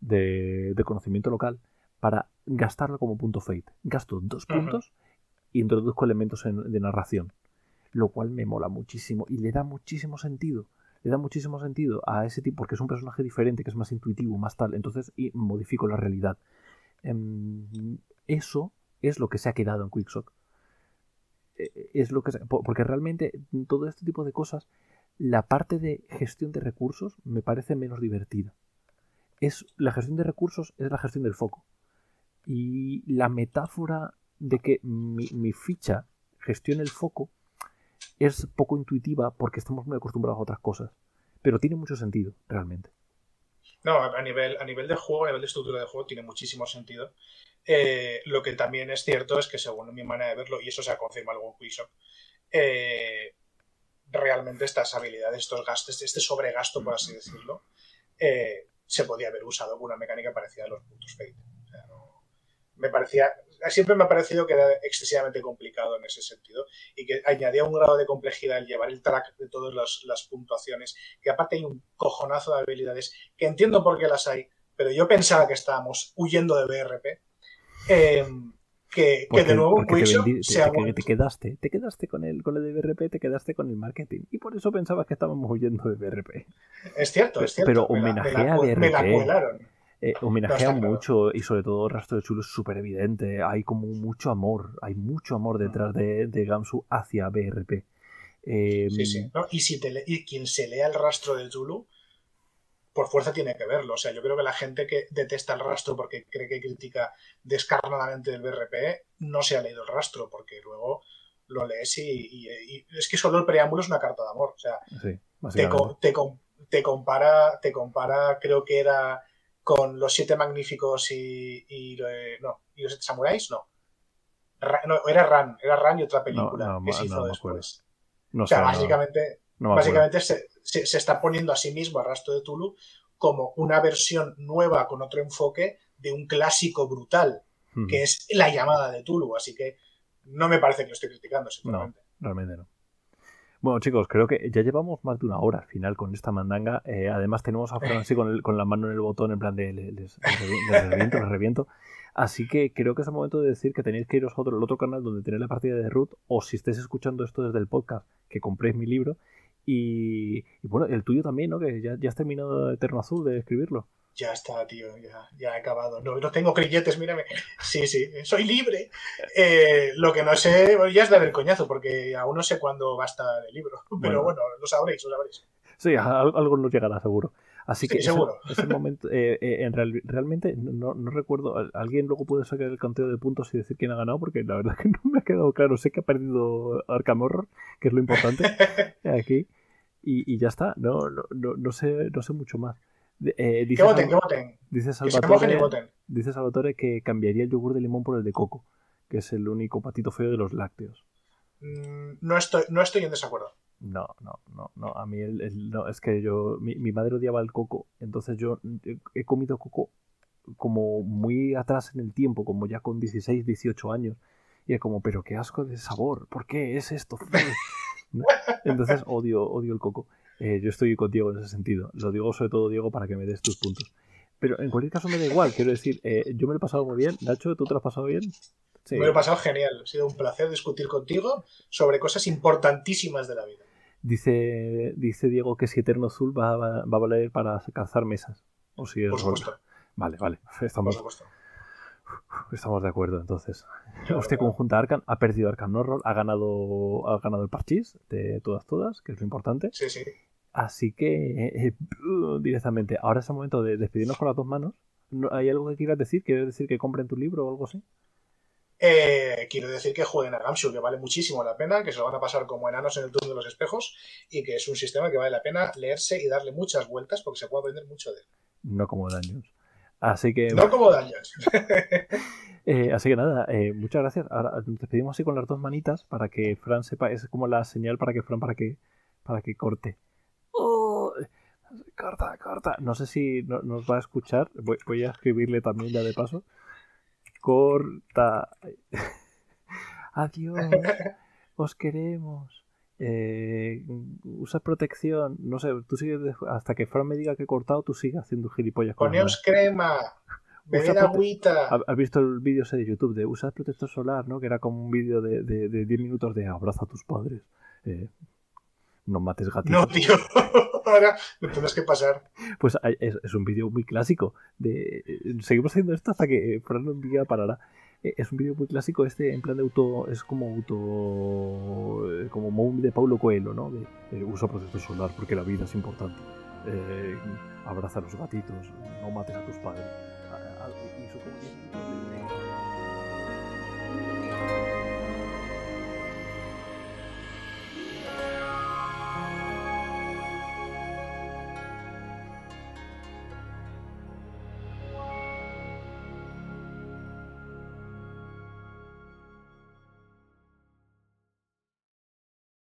de, de conocimiento local para gastarlo como punto fate. Gasto dos puntos uh -huh. y introduzco elementos en, de narración lo cual me mola muchísimo y le da muchísimo sentido. Le da muchísimo sentido a ese tipo, porque es un personaje diferente, que es más intuitivo, más tal. Entonces, y modifico la realidad. Um, eso es lo que se ha quedado en Quicksock. E, es lo que se, porque realmente todo este tipo de cosas, la parte de gestión de recursos me parece menos divertida. Es, la gestión de recursos es la gestión del foco. Y la metáfora de que mi, mi ficha gestione el foco es poco intuitiva porque estamos muy acostumbrados a otras cosas. Pero tiene mucho sentido, realmente. No, a nivel, a nivel de juego, a nivel de estructura de juego, tiene muchísimo sentido. Eh, lo que también es cierto es que, según mi manera de verlo, y eso se ha confirmado en Quickshop, eh, realmente estas habilidades, estos gastos, este sobregasto, por así decirlo, eh, se podía haber usado con una mecánica parecida a los puntos Fate. O sea, no, me parecía, siempre me ha parecido que era excesivamente complicado en ese sentido y que añadía un grado de complejidad el llevar el track de todas las, las, puntuaciones, que aparte hay un cojonazo de habilidades que entiendo por qué las hay, pero yo pensaba que estábamos huyendo de BRP. Eh, que, porque, que, de nuevo Quickshop te, se te, te, quedaste, te quedaste con el, con el de BRP, te quedaste con el marketing y por eso pensabas que estábamos huyendo de BRP. Es cierto, es cierto. Pero homenajea a BRP. Me la cuelaron eh, homenajea no, mucho y sobre todo Rastro de Chulo es súper evidente. Hay como mucho amor, hay mucho amor detrás de, de Gamsu hacia BRP. Eh, sí, sí. No, y, si te y quien se lea el rastro de Zulu, por fuerza tiene que verlo. O sea, yo creo que la gente que detesta el rastro porque cree que critica descarnadamente el BRP no se ha leído el rastro porque luego lo lees y, y, y es que solo el preámbulo es una carta de amor. O sea, sí, te, te, te, compara, te compara, creo que era con los siete magníficos y, y, eh, no, y los siete samuráis, no. Ra, no. Era Ran, era Ran y otra película no, no, que se hizo después. No o sea, básicamente, básicamente se, se, se, está poniendo a sí mismo a Rastro de Tulu como una versión nueva con otro enfoque de un clásico brutal, que es la llamada de Tulu. Así que no me parece que lo esté criticando, simplemente. No, realmente no. Bueno, chicos, creo que ya llevamos más de una hora al final con esta mandanga. Eh, además, tenemos a Francis con, el, con la mano en el botón, en plan de les, les, reviento, les reviento. Así que creo que es el momento de decir que tenéis que iros a otro, otro canal donde tenéis la partida de Root, o si estáis escuchando esto desde el podcast, que compréis mi libro. Y, y bueno, el tuyo también, ¿no? Que ya, ya has terminado Eterno Azul de escribirlo ya está, tío, ya, ya he acabado. No, no tengo grilletes, mírame. Sí, sí, soy libre. Eh, lo que no sé ya es dar el coñazo, porque aún no sé cuándo va a estar el libro. Pero bueno, bueno lo sabréis, lo sabréis. Sí, algo nos llegará seguro. Así que sí, seguro. Es, el momento. Eh, eh, en real, realmente no, no, recuerdo. Alguien luego puede sacar el conteo de puntos y decir quién ha ganado, porque la verdad es que no me ha quedado claro. Sé que ha perdido Arkham Horror, que es lo importante aquí. Y, y ya está. No, no, no, no, sé, no sé mucho más. Eh, dice Que voten, que voten. dice Que Salvatore, voten. dice Salvatore que cambiaría el yogur de limón por el de coco, que es el único patito feo de los lácteos. Mm, No estoy, no estoy en desacuerdo. No, no, no, no. A mí el, el- no, es que yo, mi, mi madre odiaba el coco, entonces yo he, he comido coco como muy atrás en el tiempo, como ya con 16, 18 años. Y es como, pero qué asco de sabor, ¿por qué es esto? Entonces odio, odio el coco. Eh, yo estoy contigo en ese sentido. Lo digo sobre todo, Diego, para que me des tus puntos. Pero en cualquier caso me da igual, quiero decir, eh, yo me lo he pasado muy bien. Nacho, ¿tú te lo has pasado bien? Sí. Me lo he pasado genial. Ha sido un placer discutir contigo sobre cosas importantísimas de la vida. Dice, dice Diego que si Eterno Azul va, va, va a valer para calzar mesas. O si es Por supuesto. Vale, vale. Por Estamos, supuesto. Estamos de acuerdo entonces. Claro. conjunta Arkham ha perdido Arkham Horror, ha ganado, ha ganado el parchís de todas, todas, que es lo importante. Sí, sí. Así que eh, eh, directamente, ahora es el momento de despedirnos con las dos manos. ¿No- ¿Hay algo que quieras decir? ¿Quieres decir que compren tu libro o algo así? Eh, quiero decir que jueguen a Gamshoe, que vale muchísimo la pena, que se lo van a pasar como enanos en el turno de los espejos y que es un sistema que vale la pena leerse y darle muchas vueltas porque se puede aprender mucho de él. No como Dungeons. Así que, No como Dungeons. eh, así que nada, eh, muchas gracias. Ahora nos despedimos así con las dos manitas para que Fran sepa, es como la señal para que Fran para que, para que corte. Oh, corta, corta. No sé si no- nos va a escuchar. Voy, voy a escribirle también ya de paso. Corta. Adiós. Os queremos. Eh, usa protección. No sé, tú sigues hasta que Fran me diga que he cortado, tú sigues haciendo gilipollas Poneos crema. Bebed agüita. ¿Has visto el vídeo ese de YouTube de usar protector solar, ¿no? Que era como un vídeo de, de, de 10 minutos de abraza a tus padres. Eh, no mates gatitos. No, tío. Ahora me tendrás que pasar. Pues es, es un vídeo muy clásico. De, eh, seguimos haciendo esto hasta que Fran un día parará. Eh, es un vídeo muy clásico este, en plan de auto. Es como auto. eh, Como muy de Paulo Coelho, ¿no? De, de usa protector solar porque la vida es importante. Eh, abraza a los gatitos. No mates a tus padres. A- a- y hizo como 10 minutos de-